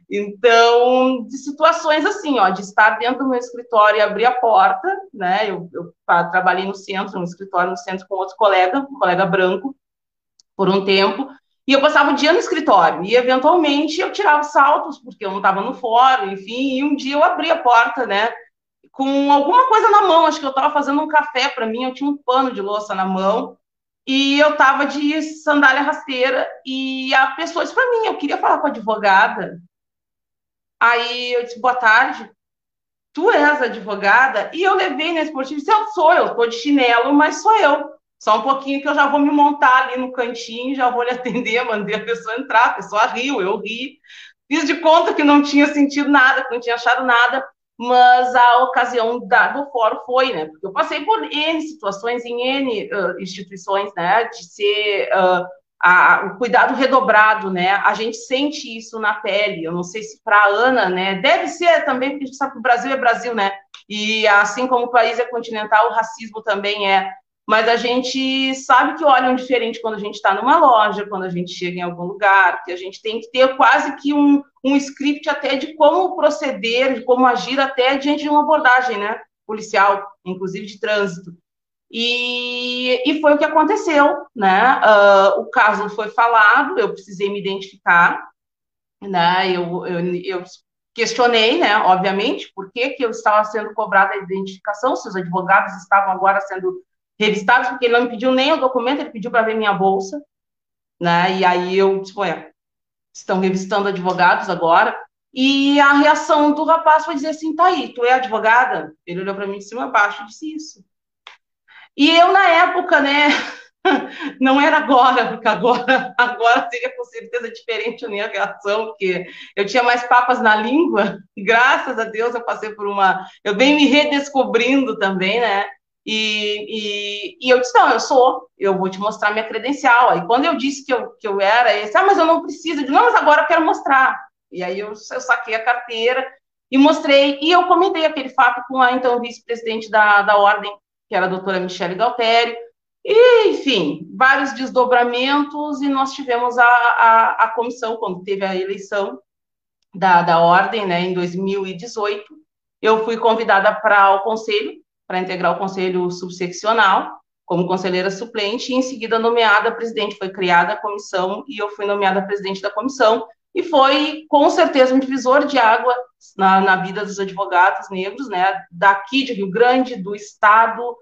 Então, de situações assim, ó, de estar dentro do meu escritório e abrir a porta, né? Eu, eu trabalhei no centro, no escritório no centro com outro colega, um colega branco, por um tempo, e eu passava o dia no escritório, e eventualmente eu tirava saltos, porque eu não estava no fórum, enfim, e um dia eu abri a porta, né? Com alguma coisa na mão, acho que eu estava fazendo um café para mim, eu tinha um pano de louça na mão, e eu estava de sandália rasteira e a pessoa disse para mim, eu queria falar com a advogada. Aí eu disse, boa tarde, tu és advogada? E eu levei na esportiva disse, eu sou, eu estou de chinelo, mas sou eu. Só um pouquinho que eu já vou me montar ali no cantinho, já vou lhe atender, mandei a pessoa entrar, a pessoa riu, eu ri. Fiz de conta que não tinha sentido nada, que não tinha achado nada mas a ocasião da, do fórum foi, né? Porque eu passei por N situações em N uh, instituições, né? De ser uh, a, o cuidado redobrado, né? A gente sente isso na pele. Eu não sei se para a Ana, né? Deve ser também, porque a gente sabe que o Brasil é Brasil, né? E assim como o país é continental, o racismo também é mas a gente sabe que olham diferente quando a gente está numa loja, quando a gente chega em algum lugar, que a gente tem que ter quase que um, um script até de como proceder, de como agir até diante de uma abordagem, né, policial, inclusive de trânsito. E, e foi o que aconteceu, né, uh, o caso foi falado, eu precisei me identificar, né, eu, eu, eu questionei, né, obviamente, por que, que eu estava sendo cobrada a identificação, se os advogados estavam agora sendo revistados, porque ele não me pediu nem o documento, ele pediu para ver minha bolsa, né? E aí eu disse, ué, estão revistando advogados agora. E a reação do rapaz foi dizer assim, tá aí, tu é advogada? Ele olhou para mim de cima a baixo e disse isso. E eu, na época, né, não era agora, porque agora, agora seria com certeza diferente a minha reação, porque eu tinha mais papas na língua, graças a Deus eu passei por uma, eu venho me redescobrindo também, né, e, e, e, eu disse, não, eu sou, eu vou te mostrar minha credencial. Aí quando eu disse que eu, que eu era, ele disse, ah, mas eu não preciso. Eu disse, não, mas agora eu quero mostrar. E aí eu, eu saquei a carteira e mostrei, e eu comentei aquele fato com a então vice-presidente da, da ordem, que era a doutora Michele Galtério, e, enfim, vários desdobramentos, e nós tivemos a, a, a comissão, quando teve a eleição da, da ordem, né, em 2018, eu fui convidada para o conselho, para integrar o conselho subseccional como conselheira suplente e em seguida nomeada presidente. Foi criada a comissão e eu fui nomeada presidente da comissão. E foi com certeza um divisor de água na, na vida dos advogados negros, né, daqui de Rio Grande, do estado,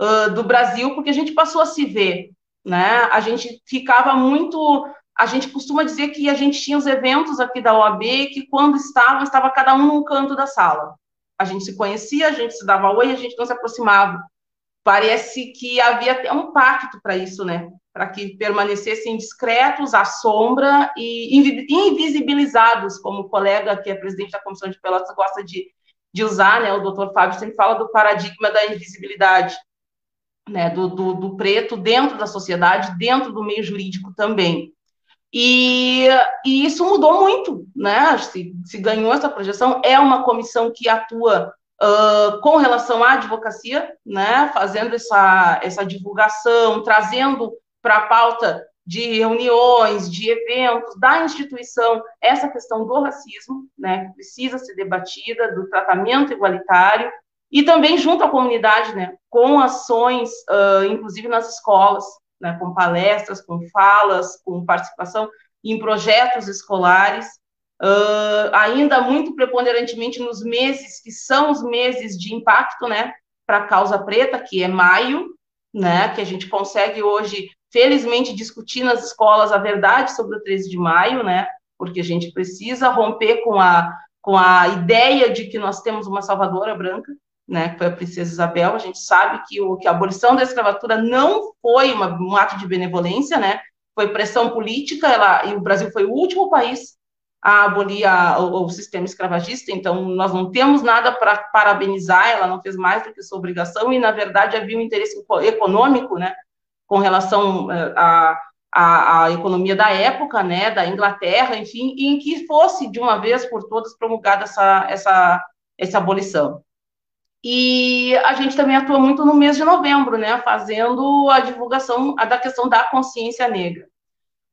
uh, do Brasil, porque a gente passou a se ver, né, a gente ficava muito, a gente costuma dizer que a gente tinha os eventos aqui da OAB que quando estavam, estava cada um num canto da sala, a gente se conhecia, a gente se dava oi, a gente não se aproximava. Parece que havia até um pacto para isso, né? Para que permanecessem discretos, à sombra e invisibilizados, como o colega que é presidente da Comissão de Pelotas gosta de, de usar, né? O doutor Fábio sempre fala do paradigma da invisibilidade, né? Do, do, do preto dentro da sociedade, dentro do meio jurídico também. E, e, isso mudou muito, né? Se, se, ganhou essa projeção, é uma comissão que atua uh, com relação à advocacia, né? Fazendo essa, essa divulgação, trazendo para a pauta de reuniões, de eventos da instituição essa questão do racismo, né? Que precisa ser debatida, do tratamento igualitário e também junto à comunidade, né? Com ações, uh, inclusive nas escolas, né, com palestras, com falas, com participação em projetos escolares, uh, ainda muito preponderantemente nos meses que são os meses de impacto, né, para a causa preta, que é maio, né, que a gente consegue hoje, felizmente, discutir nas escolas a verdade sobre o 13 de maio, né, porque a gente precisa romper com a, com a ideia de que nós temos uma salvadora branca, né, que foi a princesa Isabel, a gente sabe que, o, que a abolição da escravatura não foi uma, um ato de benevolência, né, foi pressão política, ela, e o Brasil foi o último país a abolir a, o, o, sistema escravagista, então nós não temos nada para parabenizar, ela não fez mais do que sua obrigação, e na verdade havia um interesse econômico, né, com relação à a, a, economia da época, né, da Inglaterra, enfim, em que fosse de uma vez por todas promulgada essa, essa, essa abolição. E a gente também atua muito no mês de novembro, né, fazendo a divulgação da questão da consciência negra.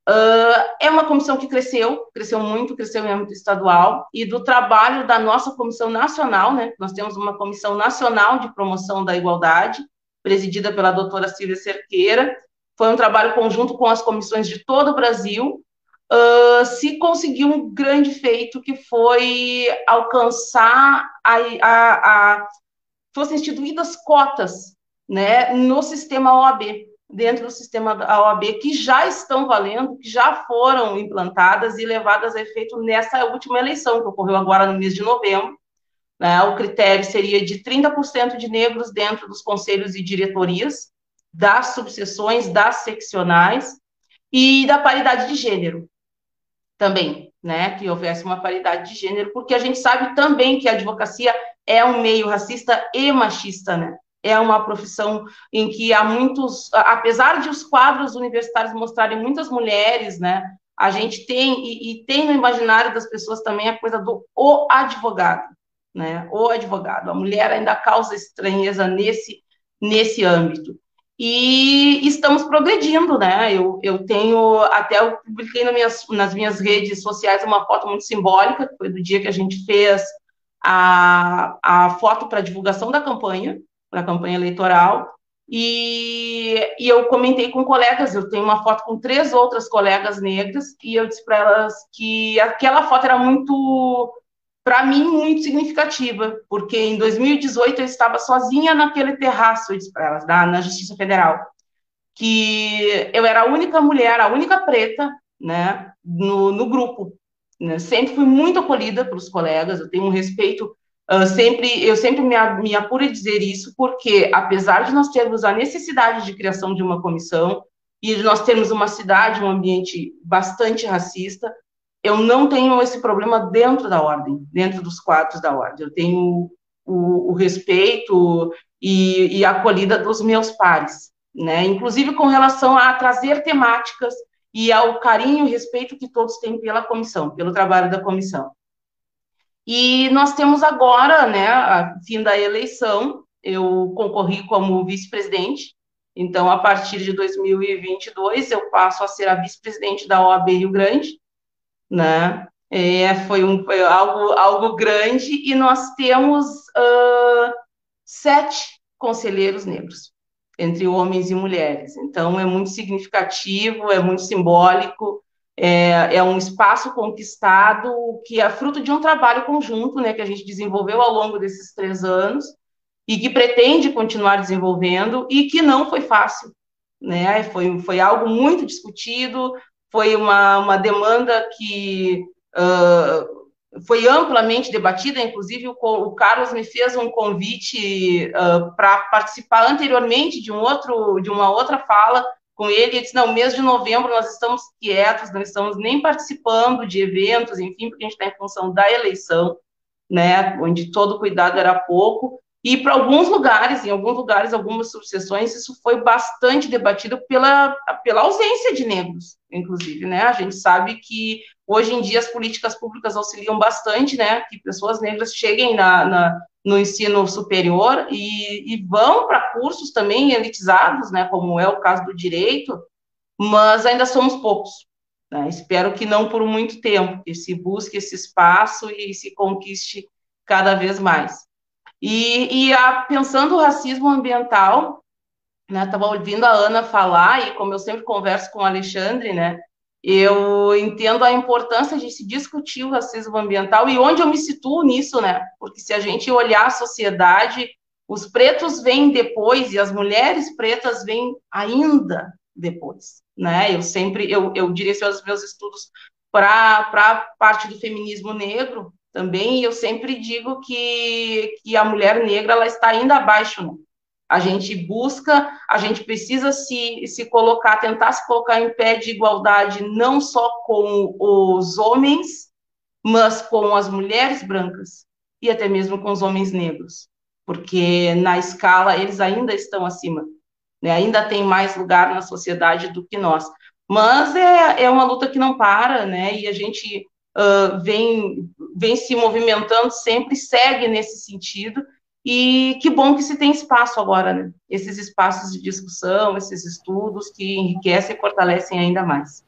Uh, é uma comissão que cresceu, cresceu muito, cresceu em âmbito estadual, e do trabalho da nossa comissão nacional, né? Nós temos uma comissão nacional de promoção da igualdade, presidida pela doutora Silvia Cerqueira. Foi um trabalho conjunto com as comissões de todo o Brasil. Uh, se conseguiu um grande feito, que foi alcançar a, a, a fossem instituídas cotas né, no sistema OAB dentro do sistema da OAB que já estão valendo, que já foram implantadas e levadas a efeito nessa última eleição, que ocorreu agora no mês de novembro. Né? O critério seria de 30% de negros dentro dos conselhos e diretorias, das subseções, das seccionais, e da paridade de gênero também, né? Que houvesse uma paridade de gênero, porque a gente sabe também que a advocacia é um meio racista e machista, né? é uma profissão em que há muitos, apesar de os quadros universitários mostrarem muitas mulheres, né, a gente tem, e, e, tem no imaginário das pessoas também a coisa do o advogado, né, o advogado, a mulher ainda causa estranheza nesse, nesse âmbito. E estamos progredindo, né, eu, eu tenho, até eu publiquei nas minhas, nas minhas redes sociais uma foto muito simbólica, que foi do dia que a gente fez a, a foto para divulgação da campanha, para a campanha eleitoral. E, e, eu comentei com colegas, eu tenho uma foto com três outras colegas negras, e eu disse para elas que aquela foto era muito, para mim, muito significativa, porque em 2018 eu estava sozinha naquele terraço, eu disse para elas, na, na Justiça Federal, que eu era a única mulher, a única preta, né, no, no grupo. Né? Sempre fui muito acolhida pelos colegas, eu tenho um respeito Uh, sempre, eu sempre me, me apuro a dizer isso, porque apesar de nós termos a necessidade de criação de uma comissão e de nós termos uma cidade, um ambiente bastante racista, eu não tenho esse problema dentro da ordem, dentro dos quadros da ordem. Eu tenho o, o respeito e, e, a acolhida dos meus pares, né? Inclusive com relação a trazer temáticas e ao carinho e respeito que todos têm pela comissão, pelo trabalho da comissão. E nós temos agora, né, a fim da eleição, eu concorri como vice-presidente, então, a partir de 2022, eu passo a ser a vice-presidente da OAB Rio Grande, né, é, foi, um, foi algo, algo grande, e nós temos uh, sete conselheiros negros, entre homens e mulheres, então é muito significativo, é muito simbólico, é, é, um espaço conquistado que é fruto de um trabalho conjunto, né, que a gente desenvolveu ao longo desses três anos e que pretende continuar desenvolvendo e que não foi fácil, né, foi, foi algo muito discutido, foi uma, uma demanda que uh, foi amplamente debatida, inclusive o, o, Carlos me fez um convite uh, para participar anteriormente de um outro, de uma outra fala com ele, ele disse, não, mês de novembro nós estamos quietos, não estamos nem participando de eventos, enfim, porque a gente está em função da eleição, né, onde todo cuidado era pouco, e para alguns lugares, em alguns lugares, algumas subseções, isso foi bastante debatido pela, pela ausência de negros, inclusive, né? A gente sabe que hoje em dia as políticas públicas auxiliam bastante, né? Que pessoas negras cheguem na, na no ensino superior e, e vão para cursos também elitizados, né? Como é o caso do direito, mas ainda somos poucos. Né? Espero que não por muito tempo, que se busque esse espaço e se conquiste cada vez mais. E, e a, pensando o racismo ambiental, né, estava ouvindo a Ana falar, e como eu sempre converso com o Alexandre, né, eu entendo a importância de se discutir o racismo ambiental e onde eu me situo nisso, né, porque se a gente olhar a sociedade, os pretos vêm depois e as mulheres pretas vêm ainda depois, né, eu sempre, eu, eu direciono os meus estudos para a parte do feminismo negro, também, e eu sempre digo que, que a mulher negra ela está ainda abaixo. Né? A gente busca, a gente precisa se, se colocar, tentar se colocar em pé de igualdade, não só com os homens, mas com as mulheres brancas e até mesmo com os homens negros, porque na escala eles ainda estão acima, né? ainda tem mais lugar na sociedade do que nós. Mas é, é uma luta que não para, né? E a gente uh, vem, vem se movimentando sempre, segue nesse sentido, e que bom que se tem espaço agora, né? Esses espaços de discussão, esses estudos que enriquecem e fortalecem ainda mais.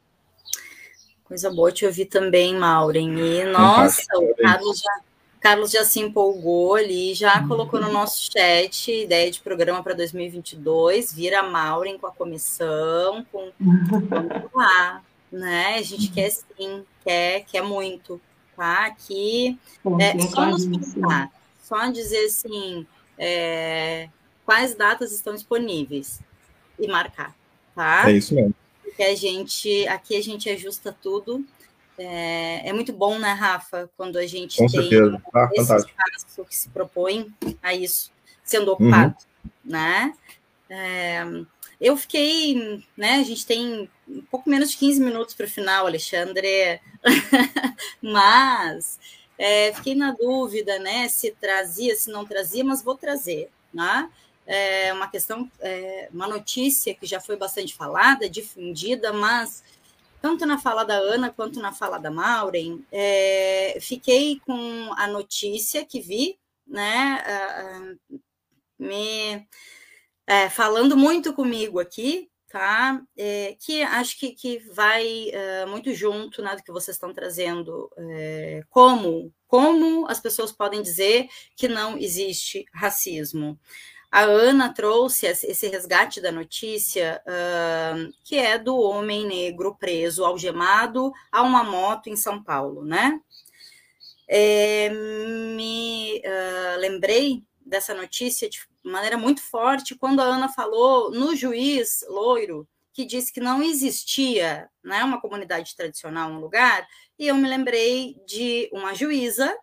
Coisa boa te ouvir também, Maureen. E, nossa, o Carlos já, Carlos já se empolgou ali, já uhum. colocou no nosso chat ideia de programa para 2022. Vira Maureen com a comissão, com. Vamos lá, né? A gente quer sim, quer, quer muito. Tá? Aqui, é, só nos contar só dizer assim é, quais datas estão disponíveis e marcar, tá? É isso mesmo. Porque a gente, aqui a gente ajusta tudo. É, é muito bom, né, Rafa, quando a gente Com tem certeza. Ah, esse fantástico. espaço que se propõe a isso sendo ocupado, uhum. né? É, eu fiquei, né? A gente tem um pouco menos de 15 minutos para o final, Alexandre, mas é, fiquei na dúvida, né, se trazia, se não trazia, mas vou trazer, né? É uma questão, é, uma notícia que já foi bastante falada, difundida, mas tanto na fala da Ana quanto na fala da Maureen, é, fiquei com a notícia que vi, né, me é, falando muito comigo aqui, tá? É, que acho que, que vai é, muito junto né, do que vocês estão trazendo. É, como, como as pessoas podem dizer que não existe racismo? A Ana trouxe esse resgate da notícia, uh, que é do homem negro preso, algemado, a uma moto em São Paulo, né? É, me uh, lembrei dessa notícia de maneira muito forte quando a Ana falou no juiz loiro que disse que não existia né, uma comunidade tradicional no lugar, e eu me lembrei de uma juíza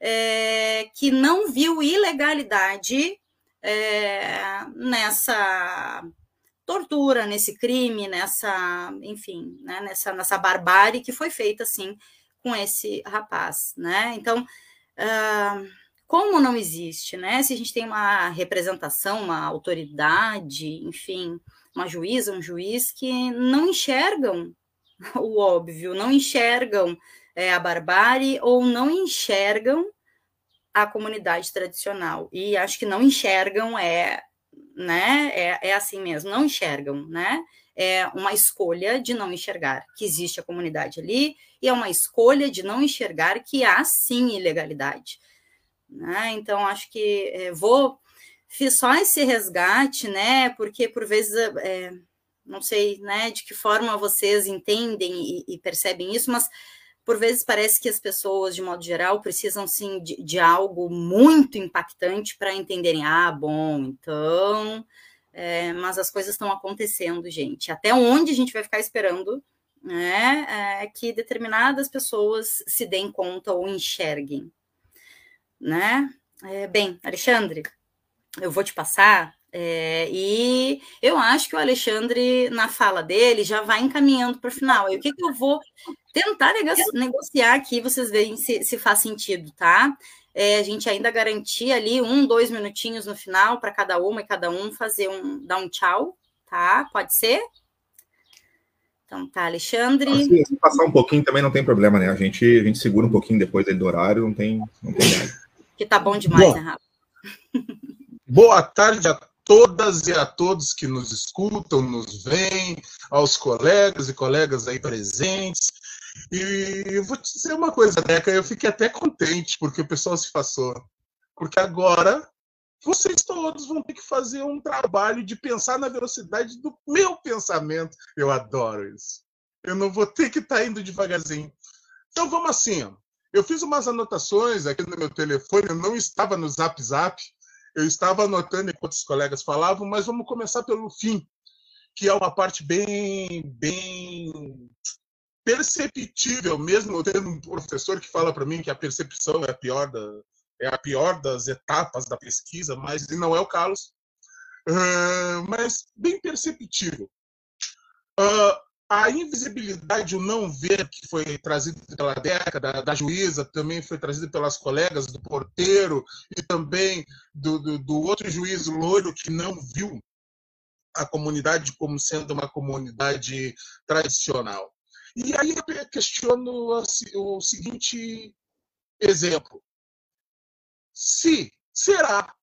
é, que não viu ilegalidade é, nessa tortura, nesse crime, nessa, enfim, né, nessa, nessa barbárie que foi feita assim com esse rapaz, né? Então, uh, como não existe, né? Se a gente tem uma representação, uma autoridade, enfim, uma juíza, um juiz que não enxergam o óbvio, não enxergam é, a barbárie ou não enxergam a comunidade tradicional. E acho que não enxergam é, né? É, é assim mesmo, não enxergam, né? É uma escolha de não enxergar que existe a comunidade ali, e é uma escolha de não enxergar que há sim ilegalidade. Né? Então, acho que é, vou. Fiz só esse resgate, né? Porque por vezes. É, não sei né, de que forma vocês entendem e, e, percebem isso, mas por vezes parece que as pessoas, de modo geral, precisam sim de, de algo muito impactante para entenderem, ah, bom, então, é, mas as coisas estão acontecendo, gente. Até onde a gente vai ficar esperando né, é, que determinadas pessoas se deem conta ou enxerguem né? É, bem, Alexandre, eu vou te passar. É, e eu acho que o Alexandre, na fala dele, já vai encaminhando para o final. E o que, que eu vou tentar negociar aqui, vocês veem se, se faz sentido, tá? É, a gente ainda garantir ali um, dois minutinhos no final para cada uma e cada um fazer um, dar um tchau, tá? Pode ser? Então tá, Alexandre. Ah, se passar um pouquinho também não tem problema, né? A gente, a gente segura um pouquinho depois do horário, não tem, não tem nada que tá bom demais, bom, né, Rafa? Boa tarde a todas e a todos que nos escutam, nos veem, aos colegas e colegas aí presentes. E eu vou te dizer uma coisa, Deca, eu fiquei até contente porque o pessoal se passou. Porque agora vocês todos vão ter que fazer um trabalho de pensar na velocidade do meu pensamento. Eu adoro isso. Eu não vou ter que estar tá indo devagarzinho. Então vamos assim, ó. Eu fiz umas anotações aqui no meu telefone, eu não estava no Zap Zap, eu estava anotando enquanto os colegas falavam, mas vamos começar pelo fim, que é uma parte bem, bem perceptível, mesmo tendo um professor que fala para mim que a percepção é a pior da, é a pior das etapas da pesquisa, mas não é o Carlos, uh, mas bem perceptível. Uh, a invisibilidade, o não ver, que foi trazido pela década, da juíza, também foi trazido pelas colegas do porteiro e também do, do, do outro juiz loiro que não viu a comunidade como sendo uma comunidade tradicional. E aí eu questiono o seguinte exemplo. Se, será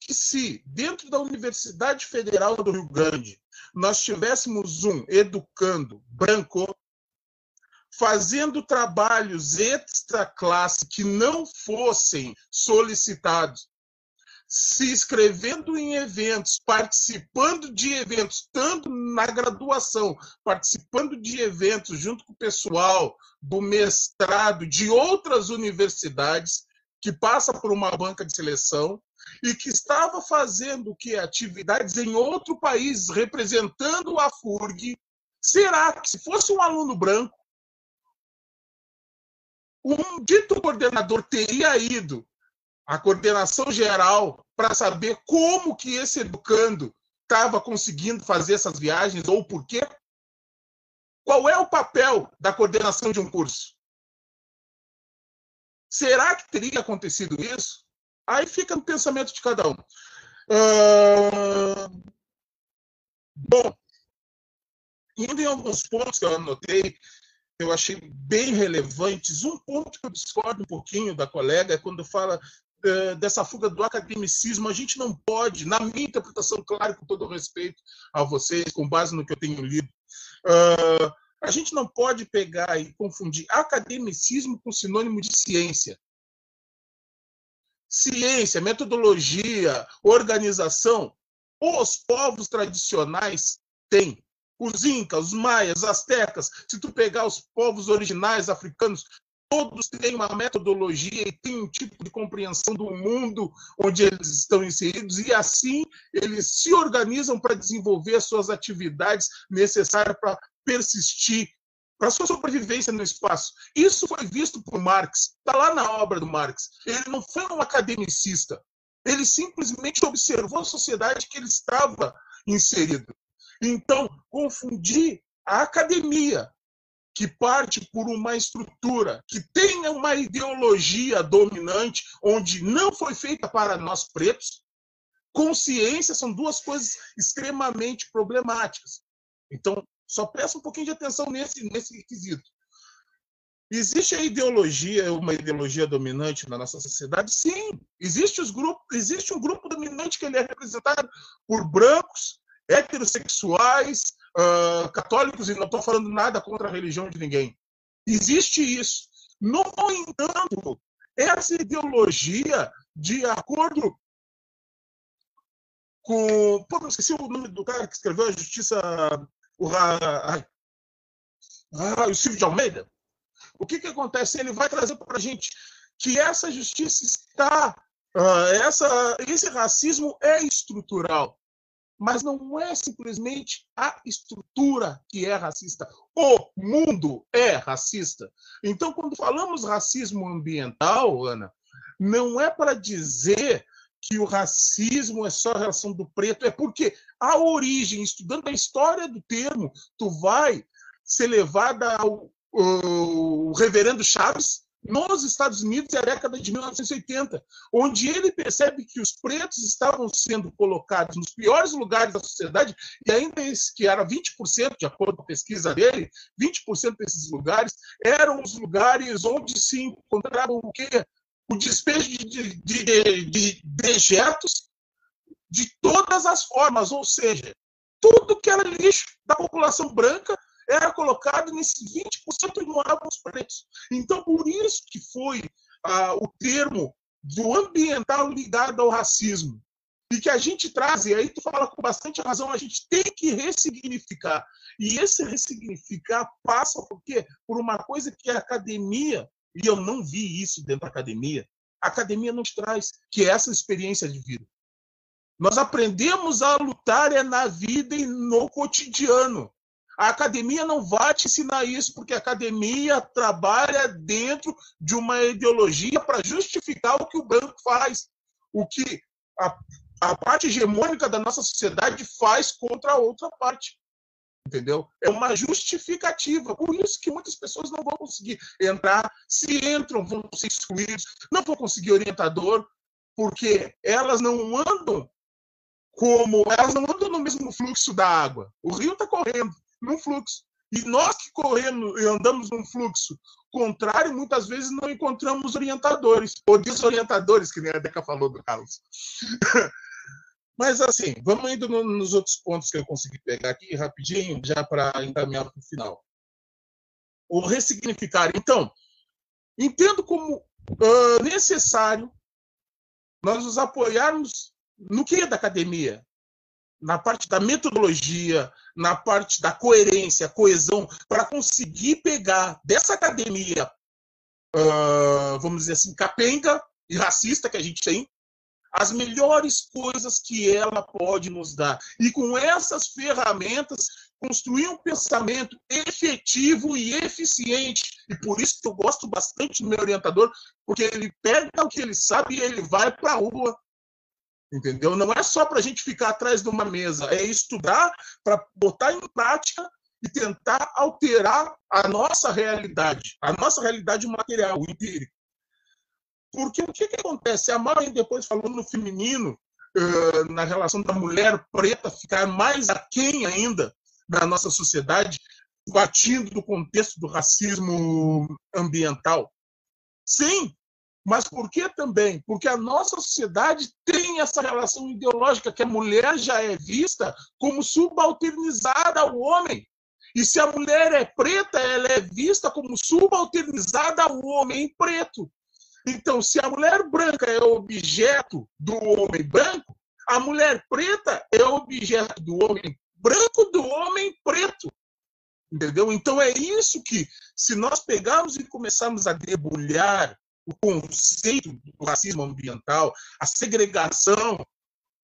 que se dentro da Universidade Federal do Rio Grande nós tivéssemos um educando branco fazendo trabalhos extra classe que não fossem solicitados, se inscrevendo em eventos, participando de eventos, tanto na graduação, participando de eventos junto com o pessoal do mestrado de outras universidades, que passa por uma banca de seleção, e que estava fazendo que atividades em outro país representando a FURG, será que se fosse um aluno branco, um dito coordenador teria ido à coordenação geral para saber como que esse educando estava conseguindo fazer essas viagens ou por quê? Qual é o papel da coordenação de um curso? Será que teria acontecido isso? Aí fica no pensamento de cada um. Uh... Bom, indo em alguns pontos que eu anotei, eu achei bem relevantes. Um ponto que eu discordo um pouquinho da colega é quando fala uh, dessa fuga do academicismo. A gente não pode, na minha interpretação, claro, com todo respeito a vocês, com base no que eu tenho lido, uh, a gente não pode pegar e confundir academicismo com sinônimo de ciência ciência, metodologia, organização, os povos tradicionais têm. Os incas, os maias, astecas, se tu pegar os povos originais africanos, todos têm uma metodologia e têm um tipo de compreensão do mundo onde eles estão inseridos e assim eles se organizam para desenvolver as suas atividades necessárias para persistir para sua sobrevivência no espaço. Isso foi visto por Marx, está lá na obra do Marx. Ele não foi um academicista, ele simplesmente observou a sociedade que ele estava inserido. Então, confundir a academia, que parte por uma estrutura que tenha uma ideologia dominante, onde não foi feita para nós pretos, consciência são duas coisas extremamente problemáticas. Então, só peço um pouquinho de atenção nesse, nesse quesito. Existe a ideologia, uma ideologia dominante na nossa sociedade? Sim. Existe, os grupos, existe um grupo dominante que ele é representado por brancos, heterossexuais, uh, católicos, e não estou falando nada contra a religião de ninguém. Existe isso. No entanto, essa ideologia, de acordo com. Pô, esqueci o nome do cara que escreveu a Justiça o, a, a, o Silvio de Almeida, o que, que acontece? Ele vai trazer para a gente que essa justiça está. Uh, essa, esse racismo é estrutural, mas não é simplesmente a estrutura que é racista. O mundo é racista. Então, quando falamos racismo ambiental, Ana, não é para dizer que o racismo é só a relação do preto, é porque a origem, estudando a história do termo, tu vai ser levada ao, reverendo Chaves, nos Estados Unidos, é a década de 1980, onde ele percebe que os pretos estavam sendo colocados nos piores lugares da sociedade, e ainda esse que era 20%, de acordo com a pesquisa dele, 20% desses lugares eram os lugares onde se encontravam o quê? O despejo de, de, de, de dejetos de todas as formas, ou seja, tudo que era lixo da população branca era colocado nesses 20% e moravam os pretos. Então, por isso que foi ah, o termo do ambiental ligado ao racismo. E que a gente traz, e aí tu fala com bastante razão, a gente tem que ressignificar. E esse ressignificar passa por quê? Por uma coisa que a academia e eu não vi isso dentro da academia. A academia nos traz, que é essa experiência de vida. Nós aprendemos a lutar é na vida e no cotidiano. A academia não vai te ensinar isso, porque a academia trabalha dentro de uma ideologia para justificar o que o branco faz, o que a, a parte hegemônica da nossa sociedade faz contra a outra parte. Entendeu? É uma justificativa. Por isso que muitas pessoas não vão conseguir entrar. Se entram, vão ser excluídos, não vão conseguir orientador, porque elas não andam como. Elas não andam no mesmo fluxo da água. O rio está correndo num fluxo. E nós que corremos e andamos num fluxo contrário, muitas vezes não encontramos orientadores, ou desorientadores, que nem a Deca falou do Carlos. Mas assim, vamos indo nos outros pontos que eu consegui pegar aqui rapidinho, já para encaminhar para o final. O ressignificar. Então, entendo como uh, necessário nós nos apoiarmos no que é da academia? Na parte da metodologia, na parte da coerência, coesão, para conseguir pegar dessa academia, uh, vamos dizer assim, capenga e racista que a gente tem, as melhores coisas que ela pode nos dar. E com essas ferramentas, construir um pensamento efetivo e eficiente. E por isso que eu gosto bastante do meu orientador, porque ele pega o que ele sabe e ele vai para a rua. Entendeu? Não é só para a gente ficar atrás de uma mesa, é estudar para botar em prática e tentar alterar a nossa realidade, a nossa realidade material, o empírico. Porque o que, que acontece? A Mari depois falou no feminino, uh, na relação da mulher preta ficar mais aquém ainda da nossa sociedade, batindo do contexto do racismo ambiental. Sim, mas por que também? Porque a nossa sociedade tem essa relação ideológica que a mulher já é vista como subalternizada ao homem. E se a mulher é preta, ela é vista como subalternizada ao homem preto. Então, se a mulher branca é objeto do homem branco, a mulher preta é objeto do homem branco do homem preto. Entendeu? Então é isso que, se nós pegarmos e começarmos a debulhar o conceito do racismo ambiental, a segregação,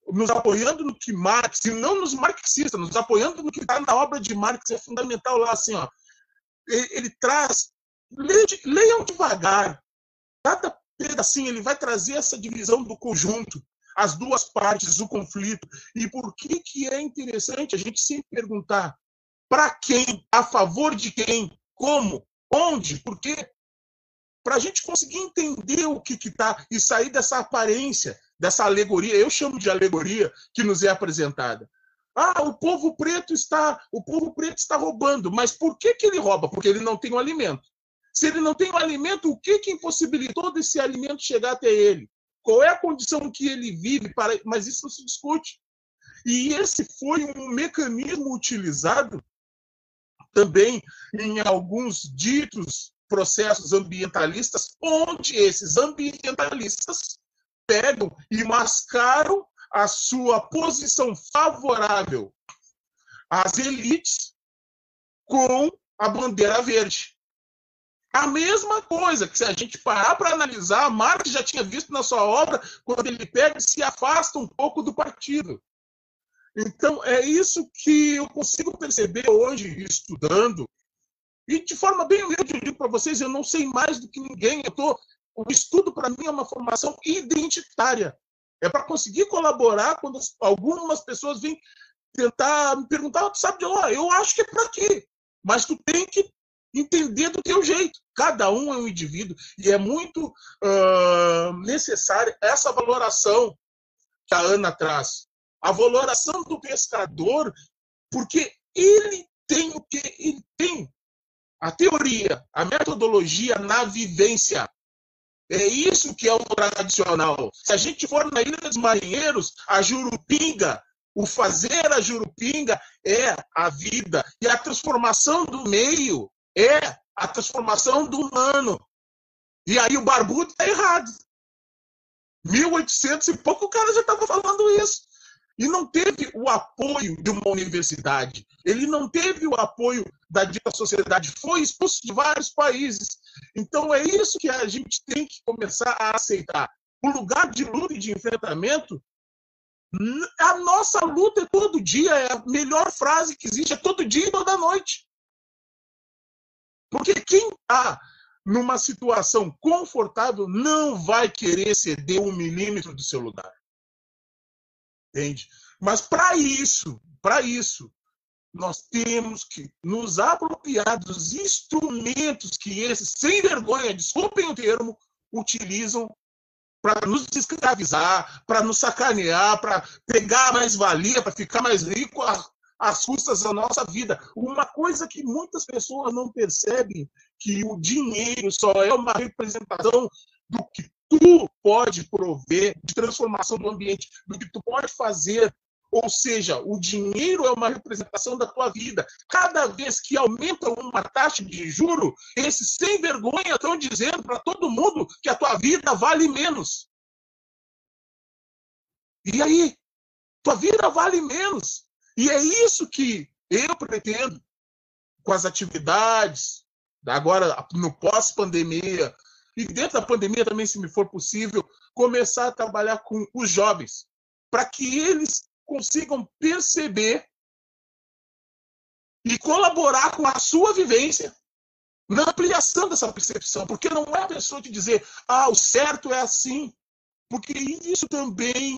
nos apoiando no que Marx, e não nos marxistas, nos apoiando no que está na obra de Marx, é fundamental lá, assim, ó. Ele, ele traz, leiam devagar, Cada pedacinho ele vai trazer essa divisão do conjunto, as duas partes, o conflito. E por que, que é interessante a gente sempre perguntar para quem, a favor de quem, como, onde, por quê? Para a gente conseguir entender o que está e sair dessa aparência, dessa alegoria, eu chamo de alegoria, que nos é apresentada. Ah, o povo preto está, o povo preto está roubando, mas por que, que ele rouba? Porque ele não tem o alimento. Se ele não tem o alimento, o que, que impossibilitou desse alimento chegar até ele? Qual é a condição que ele vive? Para... Mas isso não se discute. E esse foi um mecanismo utilizado também em alguns ditos processos ambientalistas, onde esses ambientalistas pegam e mascaram a sua posição favorável às elites com a bandeira verde. A mesma coisa que se a gente parar para analisar, Marx já tinha visto na sua obra quando ele pega e se afasta um pouco do partido. Então, é isso que eu consigo perceber hoje, estudando. E de forma bem humilde, eu digo para vocês, eu não sei mais do que ninguém. Eu tô, o estudo, para mim, é uma formação identitária. É para conseguir colaborar quando algumas pessoas vêm tentar me perguntar, sabe de lá, eu acho que é para quê? Mas tu tem que entender do teu jeito. Cada um é um indivíduo e é muito uh, necessária essa valoração que a Ana traz. A valoração do pescador, porque ele tem o que ele tem. A teoria, a metodologia na vivência. É isso que é o tradicional. Se a gente for na Ilha dos Marinheiros, a Jurupinga, o fazer a Jurupinga é a vida. E a transformação do meio é a transformação do humano. E aí o barbudo está errado. 1800 e pouco o cara já estava falando isso. E não teve o apoio de uma universidade. Ele não teve o apoio da dita sociedade. Foi expulso de vários países. Então é isso que a gente tem que começar a aceitar. O lugar de luta e de enfrentamento a nossa luta é todo dia, é a melhor frase que existe, é todo dia e toda noite. Porque quem está numa situação confortável não vai querer ceder um milímetro do seu lugar. Entende? Mas para isso, para isso, nós temos que nos apropriar dos instrumentos que esses, sem vergonha, desculpem o termo, utilizam para nos escravizar, para nos sacanear, para pegar mais valia, para ficar mais rico às custas da nossa vida. Uma coisa que muitas pessoas não percebem que o dinheiro só é uma representação do que tu pode prover de transformação do ambiente, do que tu pode fazer ou seja, o dinheiro é uma representação da tua vida. Cada vez que aumenta uma taxa de juro, esses sem vergonha estão dizendo para todo mundo que a tua vida vale menos. E aí? Tua vida vale menos. E é isso que eu pretendo com as atividades, agora no pós-pandemia, e dentro da pandemia também, se me for possível, começar a trabalhar com os jovens, para que eles consigam perceber e colaborar com a sua vivência na ampliação dessa percepção, porque não é a pessoa te dizer, ah, o certo é assim, porque isso também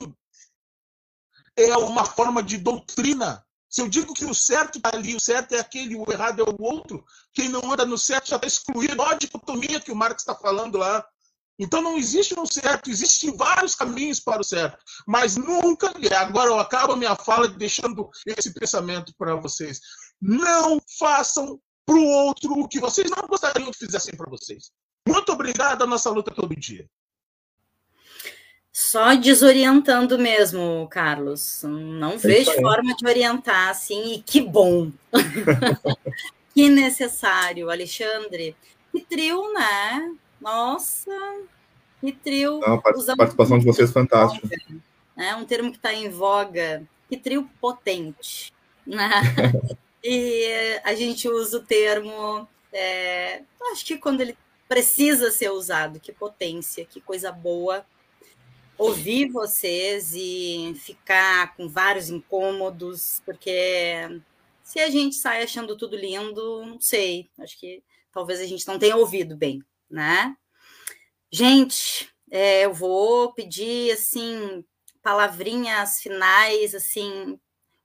é uma forma de doutrina. Se eu digo que o certo está ali, o certo é aquele, o errado é o outro, quem não anda no certo já está excluído. Olha a dicotomia que o Marx está falando lá. Então não existe um certo, existem vários caminhos para o certo, mas nunca, e agora eu acabo a minha fala deixando esse pensamento para vocês. Não façam para o outro o que vocês não gostariam que fizessem para vocês. Muito obrigado, a nossa luta todo dia. Só desorientando mesmo, Carlos. Não é vejo forma de orientar assim, e que bom. que necessário, Alexandre. Que trio, né? Nossa, que trio. Não, a participação de vocês é fantástica. É um termo que está em voga. Que trio potente. Né? e a gente usa o termo, é, acho que quando ele precisa ser usado, que potência, que coisa boa. Ouvir vocês e ficar com vários incômodos, porque se a gente sai achando tudo lindo, não sei, acho que talvez a gente não tenha ouvido bem né? Gente, é, eu vou pedir assim palavrinhas finais, assim,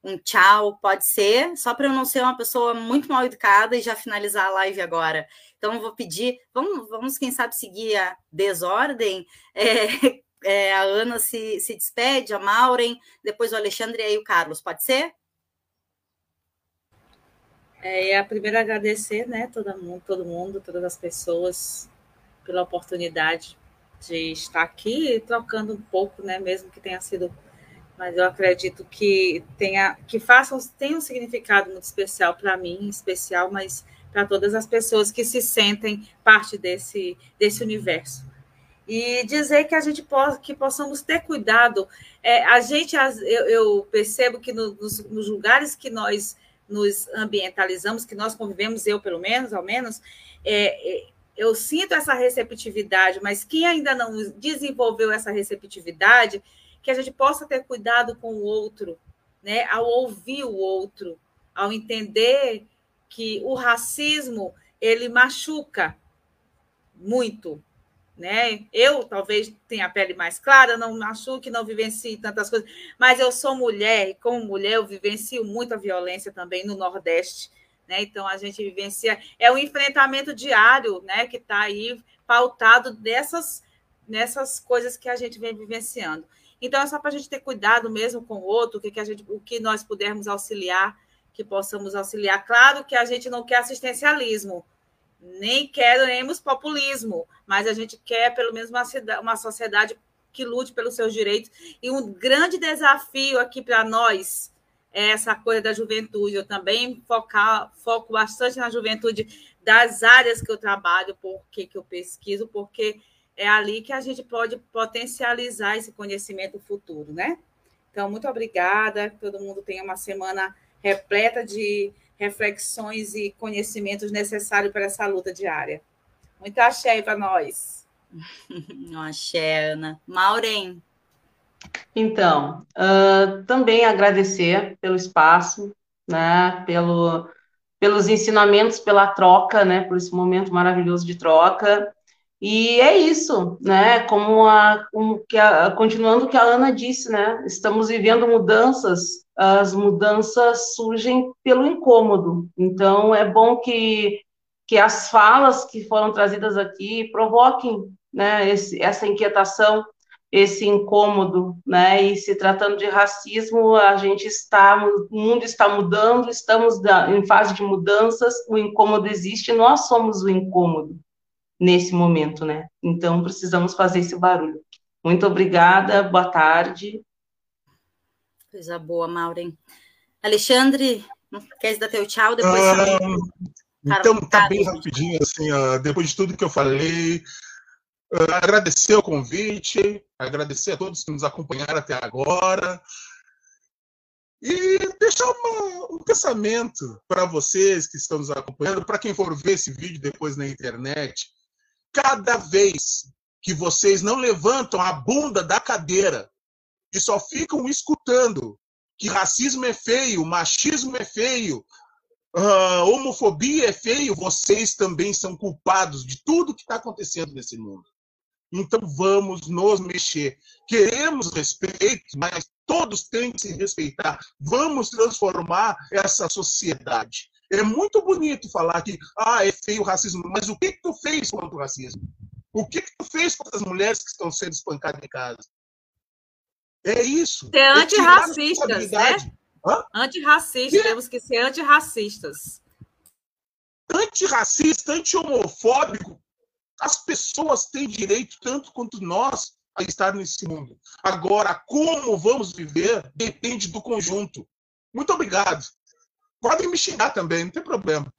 um tchau, pode ser, só para eu não ser uma pessoa muito mal educada e já finalizar a live agora. Então, eu vou pedir, vamos, vamos quem sabe, seguir a desordem. É, é, a Ana se, se despede, a Maureen, depois o Alexandre e aí o Carlos, pode ser? É, a primeira agradecer, né, todo mundo, todo mundo, todas as pessoas pela oportunidade de estar aqui trocando um pouco, né, mesmo que tenha sido, mas eu acredito que tenha que façam tem um significado muito especial para mim, especial, mas para todas as pessoas que se sentem parte desse desse universo. E dizer que a gente possa, que possamos ter cuidado. É, a gente, eu, eu percebo que no, nos, nos lugares que nós nos ambientalizamos, que nós convivemos, eu pelo menos, ao menos, é, é eu sinto essa receptividade, mas quem ainda não desenvolveu essa receptividade, que a gente possa ter cuidado com o outro, né? Ao ouvir o outro, ao entender que o racismo ele machuca muito, né? Eu talvez tenha a pele mais clara, não machuque, não vivencie tantas coisas, mas eu sou mulher e como mulher eu vivencio muita violência também no Nordeste né? Então a gente vivencia é o enfrentamento diário, né? Que está aí pautado dessas nessas coisas que a gente vem vivenciando. Então é só para a gente ter cuidado mesmo com o outro, o que, que a gente, o que nós pudermos auxiliar, que possamos auxiliar. Claro que a gente não quer assistencialismo, nem queremos populismo, mas a gente quer pelo menos uma, uma sociedade que lute pelos seus direitos. E um grande desafio aqui para nós, essa coisa da juventude. Eu também focar, foco bastante na juventude das áreas que eu trabalho, porque que eu pesquiso, porque é ali que a gente pode potencializar esse conhecimento futuro, né? Então, muito obrigada. Que todo mundo tenha uma semana repleta de reflexões e conhecimentos necessários para essa luta diária. Muito axé para nós. axé, Ana. Maureen. Então, uh, também agradecer pelo espaço, né, pelo, pelos ensinamentos, pela troca, né, por esse momento maravilhoso de troca. E é isso, né, como, a, como que a, continuando o que a Ana disse, né, estamos vivendo mudanças as mudanças surgem pelo incômodo. Então, é bom que, que as falas que foram trazidas aqui provoquem né, esse, essa inquietação, esse incômodo, né? E se tratando de racismo, a gente está, o mundo está mudando, estamos em fase de mudanças, o incômodo existe, nós somos o incômodo nesse momento, né? Então precisamos fazer esse barulho. Muito obrigada, boa tarde. Coisa boa, Maureen. Alexandre, queres dar teu tchau depois? Ah, então, tá bem rapidinho, assim, uh, depois de tudo que eu falei, uh, agradecer o convite, agradecer a todos que nos acompanharam até agora. E deixar uma, um pensamento para vocês que estão nos acompanhando, para quem for ver esse vídeo depois na internet. Cada vez que vocês não levantam a bunda da cadeira e só ficam escutando que racismo é feio, machismo é feio, uh, homofobia é feio, vocês também são culpados de tudo que está acontecendo nesse mundo. Então vamos nos mexer. Queremos respeito, mas todos têm que se respeitar. Vamos transformar essa sociedade. É muito bonito falar que ah, é feio o racismo, mas o que, que tu fez contra o racismo? O que, que tu fez contra as mulheres que estão sendo espancadas em casa? É isso. Ser é antirracistas, né? Antirracistas, temos que ser antirracistas. Antirracista, anti-homofóbico, as pessoas têm direito, tanto quanto nós, a estar nesse mundo. Agora, como vamos viver depende do conjunto. Muito obrigado. Podem me xingar também, não tem problema.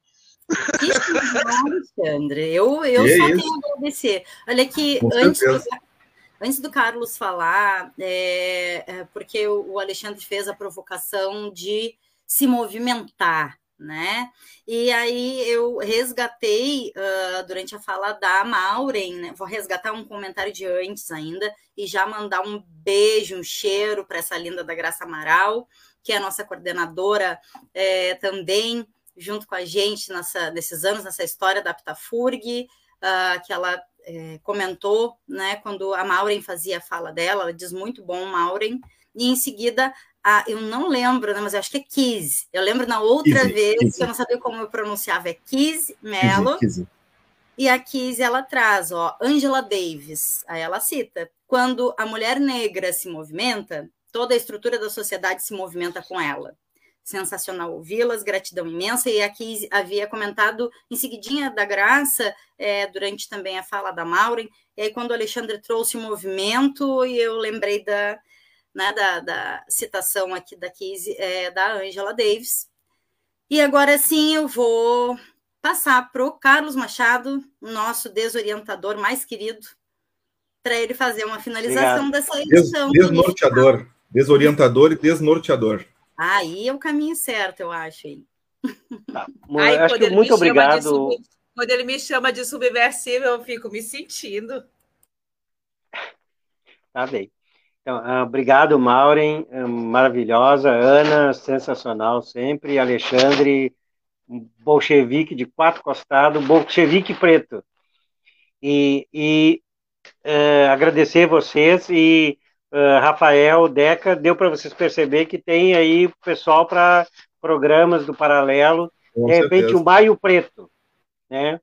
Alexandre, eu, eu só isso? tenho a agradecer. Olha aqui, antes antes do Carlos falar, é, é, porque o Alexandre fez a provocação de se movimentar né? E aí eu resgatei uh, durante a fala da Maureen, né? Vou resgatar um comentário de antes ainda e já mandar um beijo, um cheiro para essa linda da Graça Amaral, que é a nossa coordenadora é, também, junto com a gente nessa, nesses anos, nessa história da Aptafurg, uh, que ela é, comentou, né? Quando a Maureen fazia a fala dela, ela diz muito bom, Maureen, e em seguida ah, eu não lembro, né, mas eu acho que é Kiz. Eu lembro na outra Kizzy, vez Kizzy. que eu não sabia como eu pronunciava, é Kiz Mello. E a Kiz ela traz, ó, Angela Davis. Aí ela cita: quando a mulher negra se movimenta, toda a estrutura da sociedade se movimenta com ela. Sensacional ouvi-las, gratidão imensa. E aqui havia comentado em seguidinha da Graça, é, durante também a fala da Maureen. E aí, quando o Alexandre trouxe o movimento, e eu lembrei da, né, da, da citação aqui da Casey, é, da Angela Davis. E agora sim eu vou passar para o Carlos Machado, nosso desorientador mais querido, para ele fazer uma finalização Obrigado. dessa edição. Des, desnorteador, desorientador e desnorteador. Aí é o caminho certo, eu acho. Aí. Tá. Ai, acho que muito obrigado. Sub... Quando ele me chama de subversivo, eu fico me sentindo. Tá bem. Então, uh, obrigado, Maureen, uh, maravilhosa, Ana, sensacional sempre, Alexandre, bolchevique de quatro costados, bolchevique preto. E, e uh, agradecer vocês e Rafael, Deca, deu para vocês perceber que tem aí pessoal para programas do Paralelo, Com de repente certeza. o Maio Preto, né?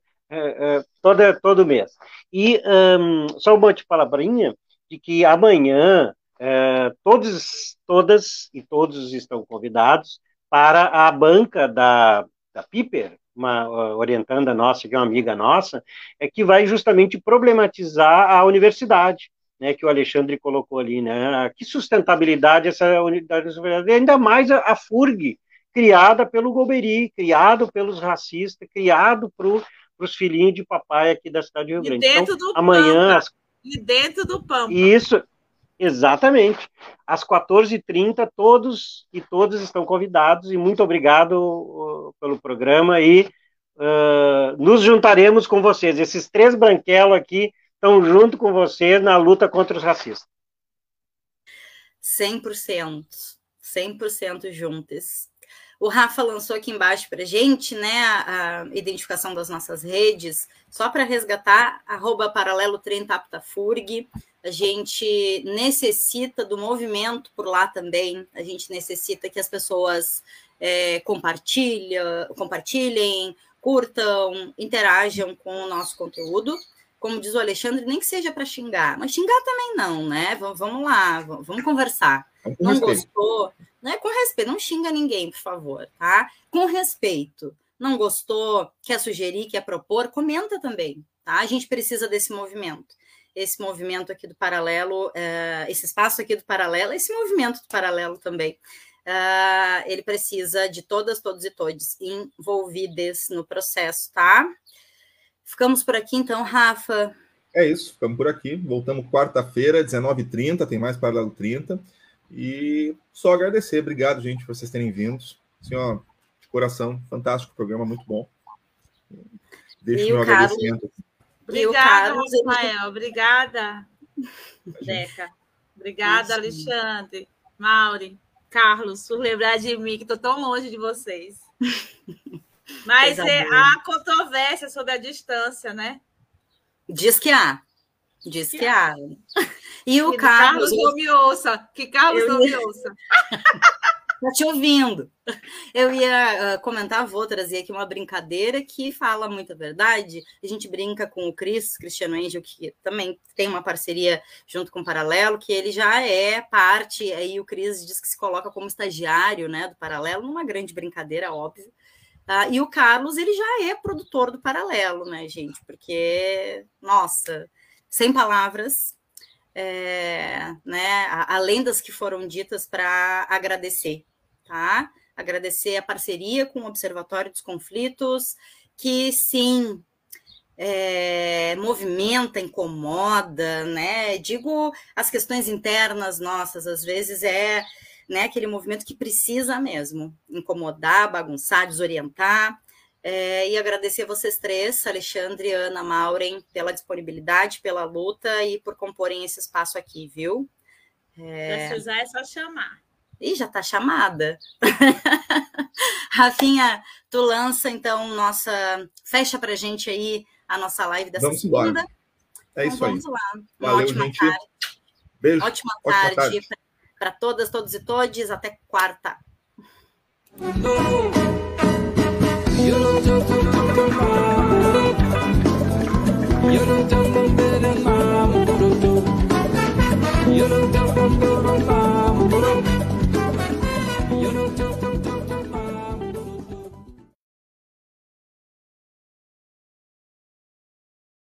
toda, todo mês. E um, só uma última palavrinha, de que amanhã todos, todas e todos estão convidados para a banca da, da Piper, uma orientanda nossa, que é uma amiga nossa, é que vai justamente problematizar a universidade, né, que o Alexandre colocou ali, né, que sustentabilidade essa unidade, ainda mais a, a FURG, criada pelo Goberi, criado pelos racistas, criado para os filhinhos de papai aqui da cidade de Rio Grande. E dentro então, do amanhã, Pampa. E dentro do Pampa. Isso, exatamente. Às 14h30, todos e todas estão convidados, e muito obrigado uh, pelo programa, e uh, nos juntaremos com vocês. Esses três branquelos aqui estão junto com vocês na luta contra os racistas. 100%, 100% juntos. O Rafa lançou aqui embaixo para gente, né, a, a, identificação das nossas redes, só para resgatar, arroba paralelo 30 aptafurg, a gente necessita do movimento por lá também, a gente necessita que as pessoas é, compartilhem, curtam, interajam com o nosso conteúdo. Como diz o Alexandre, nem que seja para xingar, mas xingar também não, né? Vamos lá, vamos conversar. Com não respeito. gostou, né? Com respeito, não xinga ninguém, por favor, tá? Com respeito. Não gostou, quer sugerir, quer propor, comenta também, tá? A gente precisa desse movimento esse movimento aqui do paralelo, uh, esse espaço aqui do paralelo, esse movimento do paralelo também. Uh, ele precisa de todas, todos e todos envolvidos no processo, tá? Ficamos por aqui então, Rafa. É isso, ficamos por aqui. Voltamos quarta-feira, 19h30, tem mais Paralelo 30. E só agradecer, obrigado, gente, por vocês terem vindo. Assim, ó, de coração, fantástico programa, muito bom. Deixa o meu agradecimento. Carlos... Obrigada, Rafael. Obrigada, Deca. Obrigada, Alexandre, Mauri, Carlos, por lembrar de mim, que estou tão longe de vocês. Mas é, há controvérsia sobre a distância, né? Diz que há. Diz que, que há. há. E o Carlos. Carlos não me ouça. Que Carlos eu... não me ouça. Está te ouvindo. Eu ia uh, comentar, vou trazer aqui uma brincadeira que fala muita verdade. A gente brinca com o Cris, Cristiano Angel, que também tem uma parceria junto com o Paralelo, que ele já é parte, aí o Cris diz que se coloca como estagiário né, do Paralelo, numa grande brincadeira, óbvio. Uh, e o Carlos, ele já é produtor do Paralelo, né, gente? Porque, nossa, sem palavras, é, né, além das que foram ditas para agradecer, tá? Agradecer a parceria com o Observatório dos Conflitos, que sim é, movimenta, incomoda, né? Digo as questões internas nossas, às vezes é né, aquele movimento que precisa mesmo incomodar, bagunçar, desorientar. É, e agradecer a vocês três, Alexandre, Ana, Maureen, pela disponibilidade, pela luta e por comporem esse espaço aqui, viu? É... Precisar é só chamar. Ih, já está chamada. Rafinha, tu lança então nossa. Fecha pra gente aí a nossa live dessa vamos segunda. Embora. É então, isso vamos aí. Lá. Uma Valeu, ótima gente. tarde. Beijo. Ótima, ótima tarde, tarde. Para todas, todos e todes. Até quarta. You